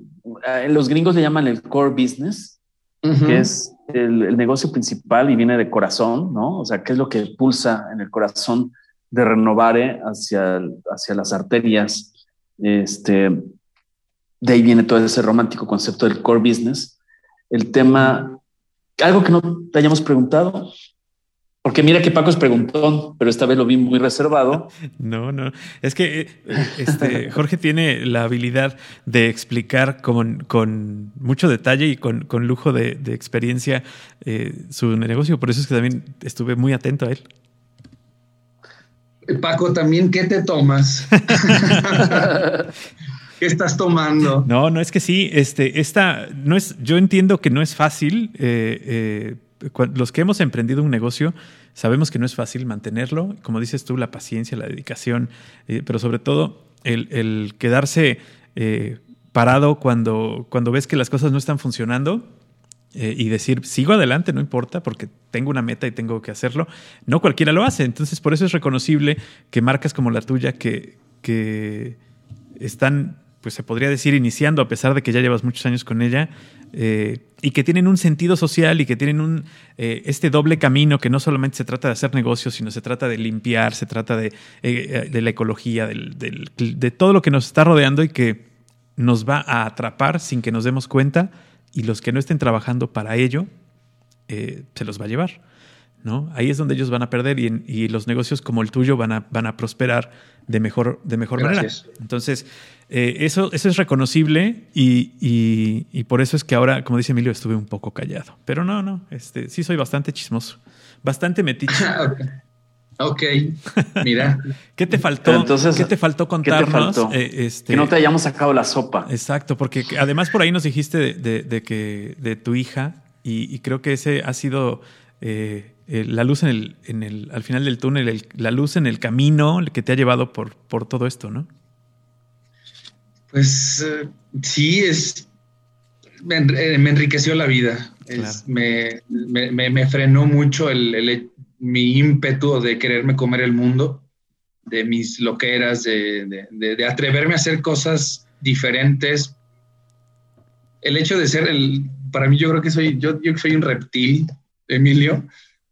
B: Eh, los gringos le llaman el core business, que es el, negocio principal y viene de corazón, ¿no? O sea, ¿qué es lo que pulsa en el corazón de Renovare hacia, hacia las arterias? Este, de ahí viene todo ese romántico concepto del core business. El tema, algo que no te hayamos preguntado, porque mira que Paco es preguntón, pero esta vez lo vi muy reservado.
C: No, no. Es que eh, este, Jorge tiene la habilidad de explicar con, con mucho detalle y con, con lujo de, de experiencia eh, su negocio. Por eso es que también estuve muy atento a él.
D: Paco, también, ¿qué te tomas? ¿Qué estás tomando?
C: No, no, es que sí, este, esta, no es, yo entiendo que no es fácil. Eh, los que hemos emprendido un negocio sabemos que no es fácil mantenerlo, como dices tú, la paciencia, la dedicación, eh, pero sobre todo el, quedarse eh, parado cuando, cuando ves que las cosas no están funcionando eh, y decir, sigo adelante, no importa, porque tengo una meta y tengo que hacerlo. No cualquiera lo hace, entonces por eso es reconocible que marcas como la tuya que, que están pues se podría decir iniciando, a pesar de que ya llevas muchos años con ella, eh, y que tienen un sentido social y que tienen un, eh, este doble camino que no solamente se trata de hacer negocios, sino se trata de limpiar, se trata de, eh, de la ecología, del, del, de todo lo que nos está rodeando y que nos va a atrapar sin que nos demos cuenta, y los que no estén trabajando para ello, se los va a llevar. ¿no? Ahí es donde ellos van a perder y, y los negocios como el tuyo van a, van a prosperar de mejor, de mejor manera. Entonces, eh, eso, eso es reconocible y, y, y, por eso es que ahora, como dice Emilio, estuve un poco callado. Pero no, no, este, sí soy bastante chismoso, bastante metiche.
D: ok, mira.
C: ¿Qué te faltó? Entonces, ¿Qué te faltó contarnos?
B: ¿qué te faltó? Eh, este, que no te hayamos sacado la sopa.
C: Exacto, porque además por ahí nos dijiste de, de, de que de tu hija y, y, creo que ese ha sido... Eh, eh, la luz en el, en el, al final del túnel, el, la luz en el camino que te ha llevado por, por todo esto, ¿no?
D: Pues uh, sí, es, me, me, enriqueció la vida. Claro. Es, me, me, me, frenó mucho el, el, mi ímpetu de quererme comer el mundo, de mis loqueras, de, de, de, atreverme a hacer cosas diferentes. El hecho de ser el, para mí yo creo que soy, yo, yo soy un reptil, Emilio,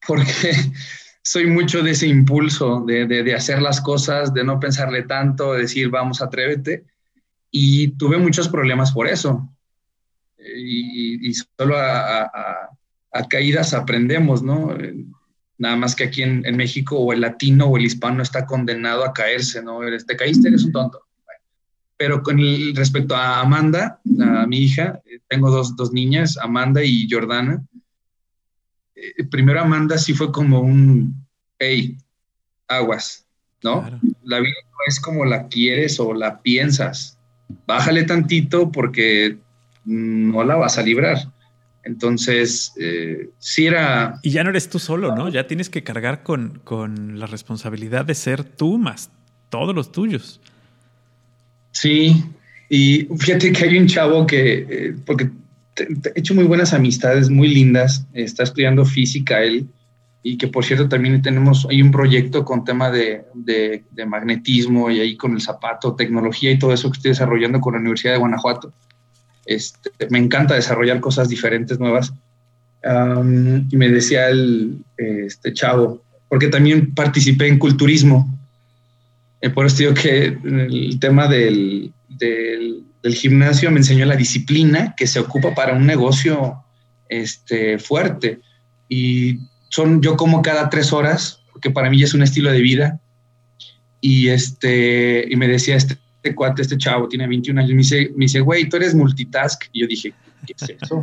D: porque soy mucho de ese impulso de, de, de, hacer las cosas, de no pensarle tanto, de decir, vamos, atrévete. Y tuve muchos problemas por eso. Y, y solo a, a, a, caídas aprendemos, ¿no? Nada más que aquí en, en, México o el latino o el hispano está condenado a caerse, ¿no? Te caíste, eres un tonto. Pero con el, respecto a Amanda, a mi hija, tengo dos, dos niñas, Amanda y Jordana, eh, primero Amanda sí fue como un, hey, aguas, ¿no? Claro. La vida no es como la quieres o la piensas. Bájale tantito porque no la vas a librar. Entonces, eh, sí era...
C: Y ya no eres tú solo, ¿no? Ya tienes que cargar con, con la responsabilidad de ser tú más todos los tuyos.
D: Sí, y fíjate que hay un chavo que, eh, porque he hecho muy buenas amistades, muy lindas. Está estudiando física él y que por cierto también tenemos, hay un proyecto con tema de, de, de, magnetismo y ahí con el zapato, tecnología y todo eso que estoy desarrollando con la Universidad de Guanajuato. Este, me encanta desarrollar cosas diferentes, nuevas. Um, y me decía el, este chavo, porque también participé en culturismo. Eh, por eso digo que el tema del, del del gimnasio me enseñó la disciplina que se ocupa para un negocio este, fuerte. Y son, yo como cada tres horas, porque para mí ya es un estilo de vida. Y, este, y me decía este, este cuate, este chavo, tiene 21 años, me dice, me dice, güey, tú eres multitask. Y yo dije, ¿qué es eso?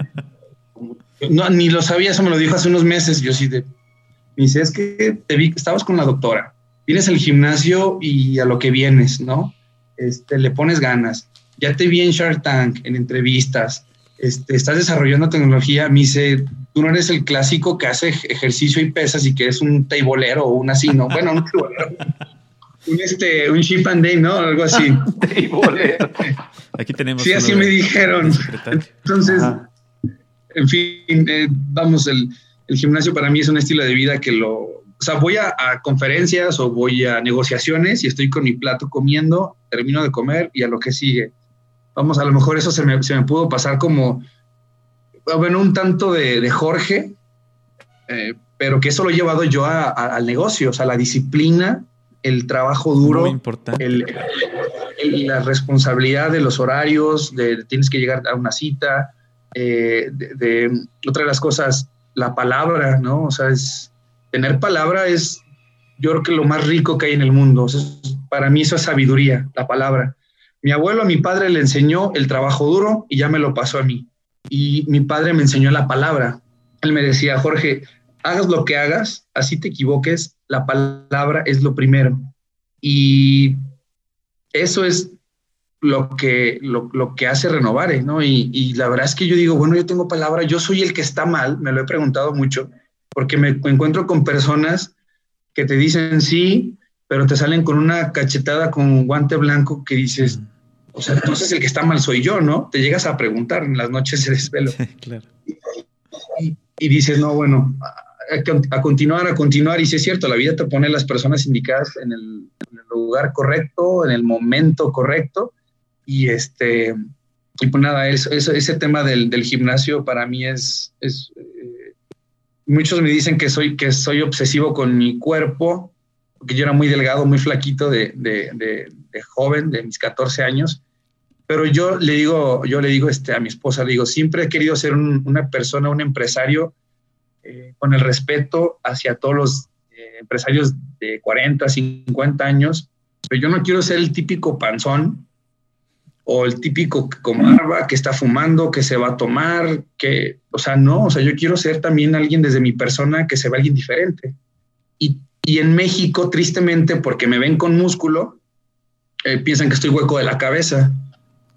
D: no, ni lo sabía, eso me lo dijo hace unos meses. Yo sí de, me dice, es que te vi, estabas con la doctora, vienes al gimnasio y a lo que vienes, ¿no? Este, le pones ganas ya te vi en Shark Tank, en entrevistas, este, estás desarrollando tecnología, me dice, tú no eres el clásico que hace ejercicio y pesas y que es un teibolero o un así, ¿no? Bueno, un teibolero. un, este, un chip and day, ¿no? Algo así.
C: Aquí tenemos.
D: Sí, así me dijeron. Entonces, Ajá. en fin, eh, vamos, el, el, gimnasio para mí es un estilo de vida que lo, o sea, voy a, a, conferencias o voy a negociaciones y estoy con mi plato comiendo, termino de comer y a lo que sigue. Vamos, a lo mejor eso se me, se me pudo pasar como, bueno, un tanto de, de Jorge, eh, pero que eso lo he llevado yo a, a, al negocio, o sea, la disciplina, el trabajo duro, el, el, la responsabilidad de los horarios, de tienes que llegar a una cita, eh, de, de, otra de las cosas, la palabra, ¿no? O sea, es, tener palabra es, yo creo que lo más rico que hay en el mundo. O sea, para mí eso es sabiduría, la palabra. Mi abuelo a mi padre le enseñó el trabajo duro y ya me lo pasó a mí. Y mi padre me enseñó la palabra. Él me decía, Jorge, hagas lo que hagas, así te equivoques, la palabra es lo primero. Y eso es lo que, lo, lo que hace Renovare, ¿no? Y, y, la verdad es que yo digo, bueno, yo tengo palabra, yo soy el que está mal, me lo he preguntado mucho, porque me encuentro con personas que te dicen sí, pero te salen con una cachetada con guante blanco que dices, o sea, entonces el que está mal soy yo, ¿no? Te llegas a preguntar en las noches de desvelo.
C: Sí, claro.
D: Y, y, dices, no, bueno, a, a, continuar, a continuar. Y si es cierto, la vida te pone las personas indicadas en el, en el lugar correcto, en el momento correcto y este y pues nada eso, eso, ese tema del, del, gimnasio para mí es, es eh, muchos me dicen que soy que soy obsesivo con mi cuerpo porque yo era muy delgado muy flaquito de, de, de, de joven de mis 14 años pero yo le digo yo le digo este a mi esposa le digo siempre he querido ser un, una persona un empresario eh, con el respeto hacia todos los eh, empresarios de 40 50 años pero yo no quiero ser el típico panzón o el típico con barba que está fumando, que se va a tomar, que, o sea, no, o sea, yo quiero ser también alguien desde mi persona que se ve alguien diferente. Y, y en México, tristemente, porque me ven con músculo, eh, piensan que estoy hueco de la cabeza,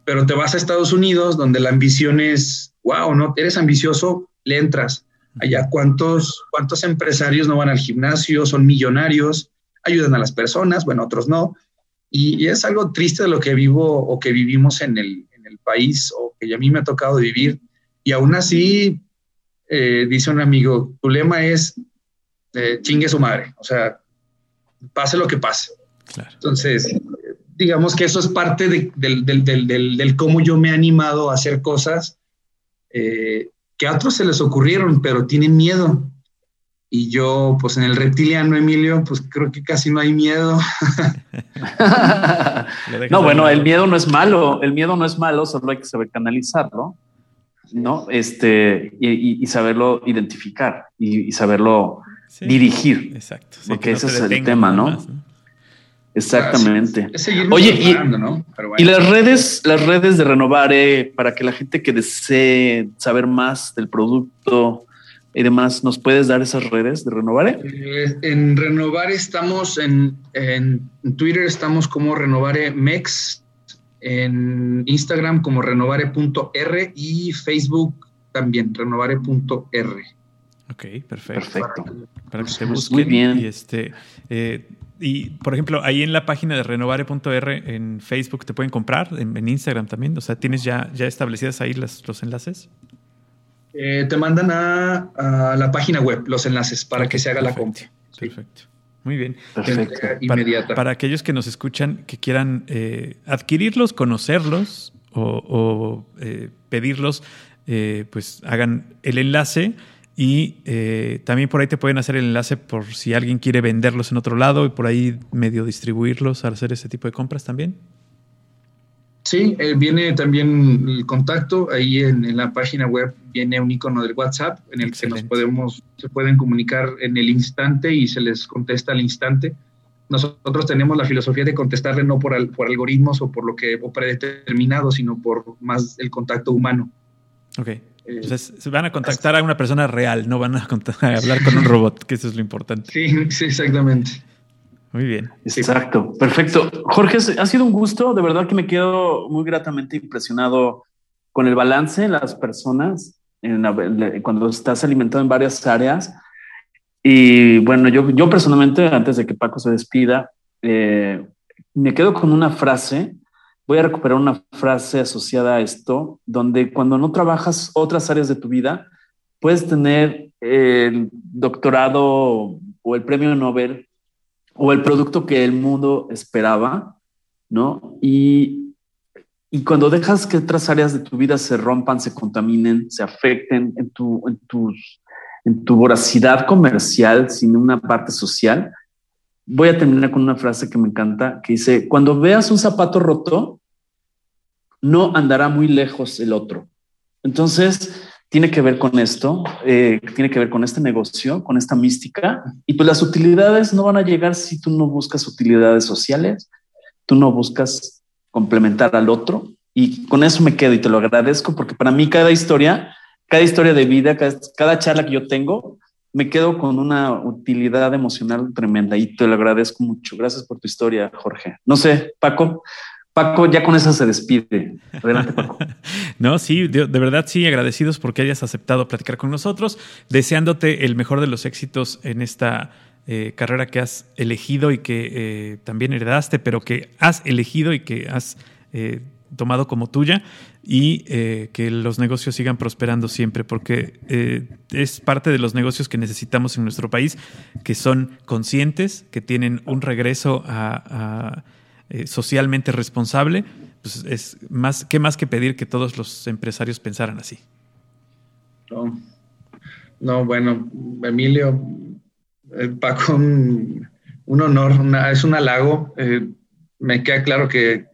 D: pero te vas a Estados Unidos donde la ambición es, wow, no, eres ambicioso, le entras. Allá, ¿cuántos, ¿cuántos empresarios no van al gimnasio? Son millonarios, ayudan a las personas, bueno, otros no, y, y, es algo triste de lo que vivo o que vivimos en el, en el país o que a mí me ha tocado vivir. Y aún así, eh, dice un amigo, tu lema es eh, chingue su madre. O sea, pase lo que pase.
C: Claro.
D: Entonces, digamos que eso es parte de, del, del, del, del, cómo yo me he animado a hacer cosas eh, que a otros se les ocurrieron, pero tienen miedo. Y yo, pues en el reptiliano, Emilio, pues creo que casi no hay miedo.
B: no, bueno, el miedo no es malo, el miedo no es malo, solo hay que saber canalizarlo, ¿no? Este, y, y saberlo identificar y, y saberlo sí, dirigir.
C: Exacto.
B: Sí, porque no ese es el tema, ¿no? Más, ¿no? Exactamente.
D: Es, es
B: Oye, y, ¿no? bueno. y, las redes, las redes de Renovare, para que la gente que desee saber más del producto, y demás, ¿nos puedes dar esas redes de Renovare?
D: Eh, en Renovare estamos en, en, Twitter, estamos como Renovare Mex, en Instagram como renovare.r y Facebook también, renovare.r.
C: Ok, perfecto.
B: Perfecto.
C: Para que te busquen.
B: Muy bien.
C: Y, este, eh, y, por ejemplo, ahí en la página de renovare.r en Facebook te pueden comprar, en, en, Instagram también. O sea, ¿tienes ya, ya establecidas ahí las, los enlaces?
D: Eh, te mandan a, a, la página web los enlaces para okay, que se haga
C: perfecto,
D: la compra.
C: Sí. Perfecto. Muy bien.
B: Perfecto.
C: Para, para, aquellos que nos escuchan, que quieran eh, adquirirlos, conocerlos o, o eh, pedirlos, eh, pues hagan el enlace y eh, también por ahí te pueden hacer el enlace por si alguien quiere venderlos en otro lado y por ahí medio distribuirlos, hacer ese tipo de compras también.
D: Sí, eh, viene también el contacto, ahí en, en, la página web viene un icono del WhatsApp en el Excelente. que nos podemos, se pueden comunicar en el instante y se les contesta al instante. Nosotros tenemos la filosofía de contestarle no por, al, por algoritmos o por lo que o predeterminado, sino por más el contacto humano.
C: Ok. Eh, Entonces, se van a contactar a una persona real, no van a, a hablar con un robot, que eso es lo importante.
D: Sí, sí, exactamente.
C: Muy bien.
B: Exacto, perfecto. Jorge, ha sido un gusto, de verdad que me quedo muy gratamente impresionado con el balance de las personas en la, cuando estás alimentado en varias áreas. Y bueno, yo, yo personalmente, antes de que Paco se despida, eh, me quedo con una frase voy a recuperar una frase asociada a esto, donde cuando no trabajas otras áreas de tu vida, puedes tener el doctorado o el premio Nobel o el producto que el mundo esperaba, ¿no? Y, y cuando dejas que otras áreas de tu vida se rompan, se contaminen, se afecten en tu, en tus, en tu voracidad comercial sin una parte social, voy a terminar con una frase que me encanta, que dice, cuando veas un zapato roto, no andará muy lejos el otro. Entonces, tiene que ver con esto, eh, tiene que ver con este negocio, con esta mística. Y pues las utilidades no van a llegar si tú no buscas utilidades sociales, tú no buscas complementar al otro. Y con eso me quedo y te lo agradezco porque para mí cada historia, cada historia de vida, cada, cada charla que yo tengo, me quedo con una utilidad emocional tremenda y te lo agradezco mucho. Gracias por tu historia, Jorge. No sé, Paco, Paco, ya con eso se despide. Adelante, Paco.
C: no, sí, de, verdad sí, agradecidos porque hayas aceptado platicar con nosotros, deseándote el mejor de los éxitos en esta eh, carrera que has elegido y que eh, también heredaste, pero que has elegido y que has eh, tomado como tuya y eh, que los negocios sigan prosperando siempre, porque eh, es parte de los negocios que necesitamos en nuestro país, que son conscientes, que tienen un regreso a, eh, socialmente responsable. Pues es más que más que pedir que todos los empresarios pensaran así.
D: No, bueno, Emilio, Paco, un, honor, es un halago. me queda claro que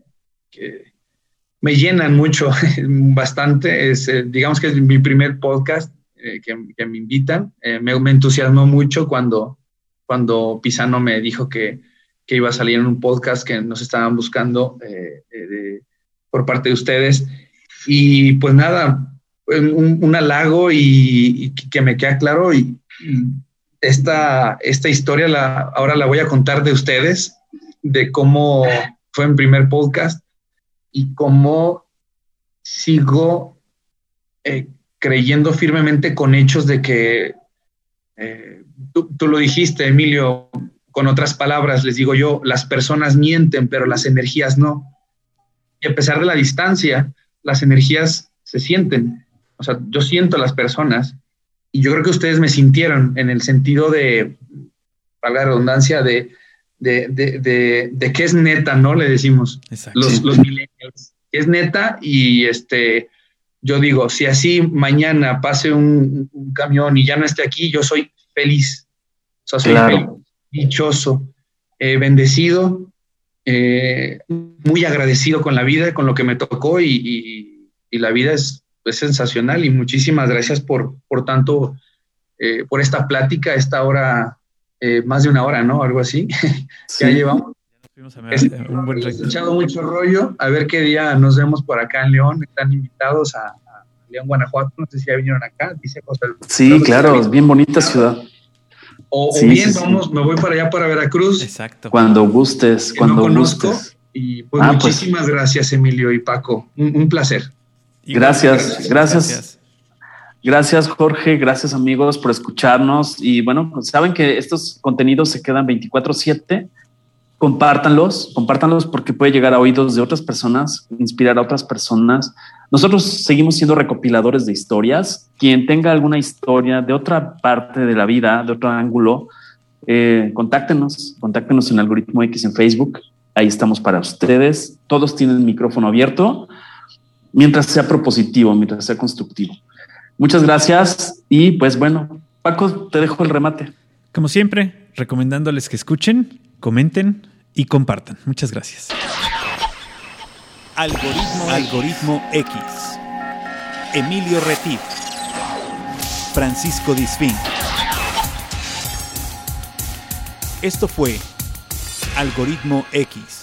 D: me llenan mucho, bastante. Es, eh, digamos que es mi primer podcast eh, que, me invitan. Eh, me, entusiasmó mucho cuando, cuando Pisano me dijo que, que, iba a salir en un podcast que nos estaban buscando por parte de ustedes. Y pues nada, un, un halago y, que me queda claro. Y, esta, esta historia la, ahora la voy a contar de ustedes, de cómo fue en primer podcast y cómo sigo eh, creyendo firmemente con hechos de que, eh, tú, tú, lo dijiste, Emilio, con otras palabras, les digo yo, las personas mienten, pero las energías no. Y a pesar de la distancia, las energías se sienten. O sea, yo siento a las personas y yo creo que ustedes me sintieron en el sentido de, para la redundancia, de, de, de, de, qué es neta, ¿no? Le decimos los, los millennials. Es neta y este, yo digo, si así mañana pase un, camión y ya no esté aquí, yo soy feliz. O sea, soy feliz, dichoso, eh, bendecido, eh, muy agradecido con la vida, con lo que me tocó y, y, la vida es, es, sensacional y muchísimas gracias por, por tanto, eh, por esta plática, esta hora eh, más de una hora, ¿no? Algo así. ya llevamos. un buen echado mucho rollo. A ver qué día nos vemos por acá en León. Están invitados a, León, Guanajuato. No sé si ya vinieron acá. Dice José.
B: Sí, claro, es bien bonita ciudad.
D: O, bien, vamos, me voy para allá, para Veracruz.
C: Exacto.
B: Cuando gustes, cuando conozco. Gustes.
D: Y pues ah, pues. muchísimas gracias, Emilio y Paco. Un, placer.
B: gracias. gracias. Gracias, Jorge. Gracias, amigos, por escucharnos. Y bueno, saben que estos contenidos se quedan 24-7. Compártanlos, compártanlos porque puede llegar a oídos de otras personas, inspirar a otras personas. Nosotros seguimos siendo recopiladores de historias. Quien tenga alguna historia de otra parte de la vida, de otro ángulo, eh, contáctenos, contáctenos en Algoritmo X en Facebook. Ahí estamos para ustedes. Todos tienen micrófono abierto, mientras sea propositivo, mientras sea constructivo. Muchas gracias y pues bueno, Paco, te dejo el remate.
C: Como siempre, recomendándoles que escuchen, comenten y compartan. Muchas gracias.
A: Algoritmo, Algoritmo X. Emilio Retif. Francisco Disfín. Esto fue Algoritmo X.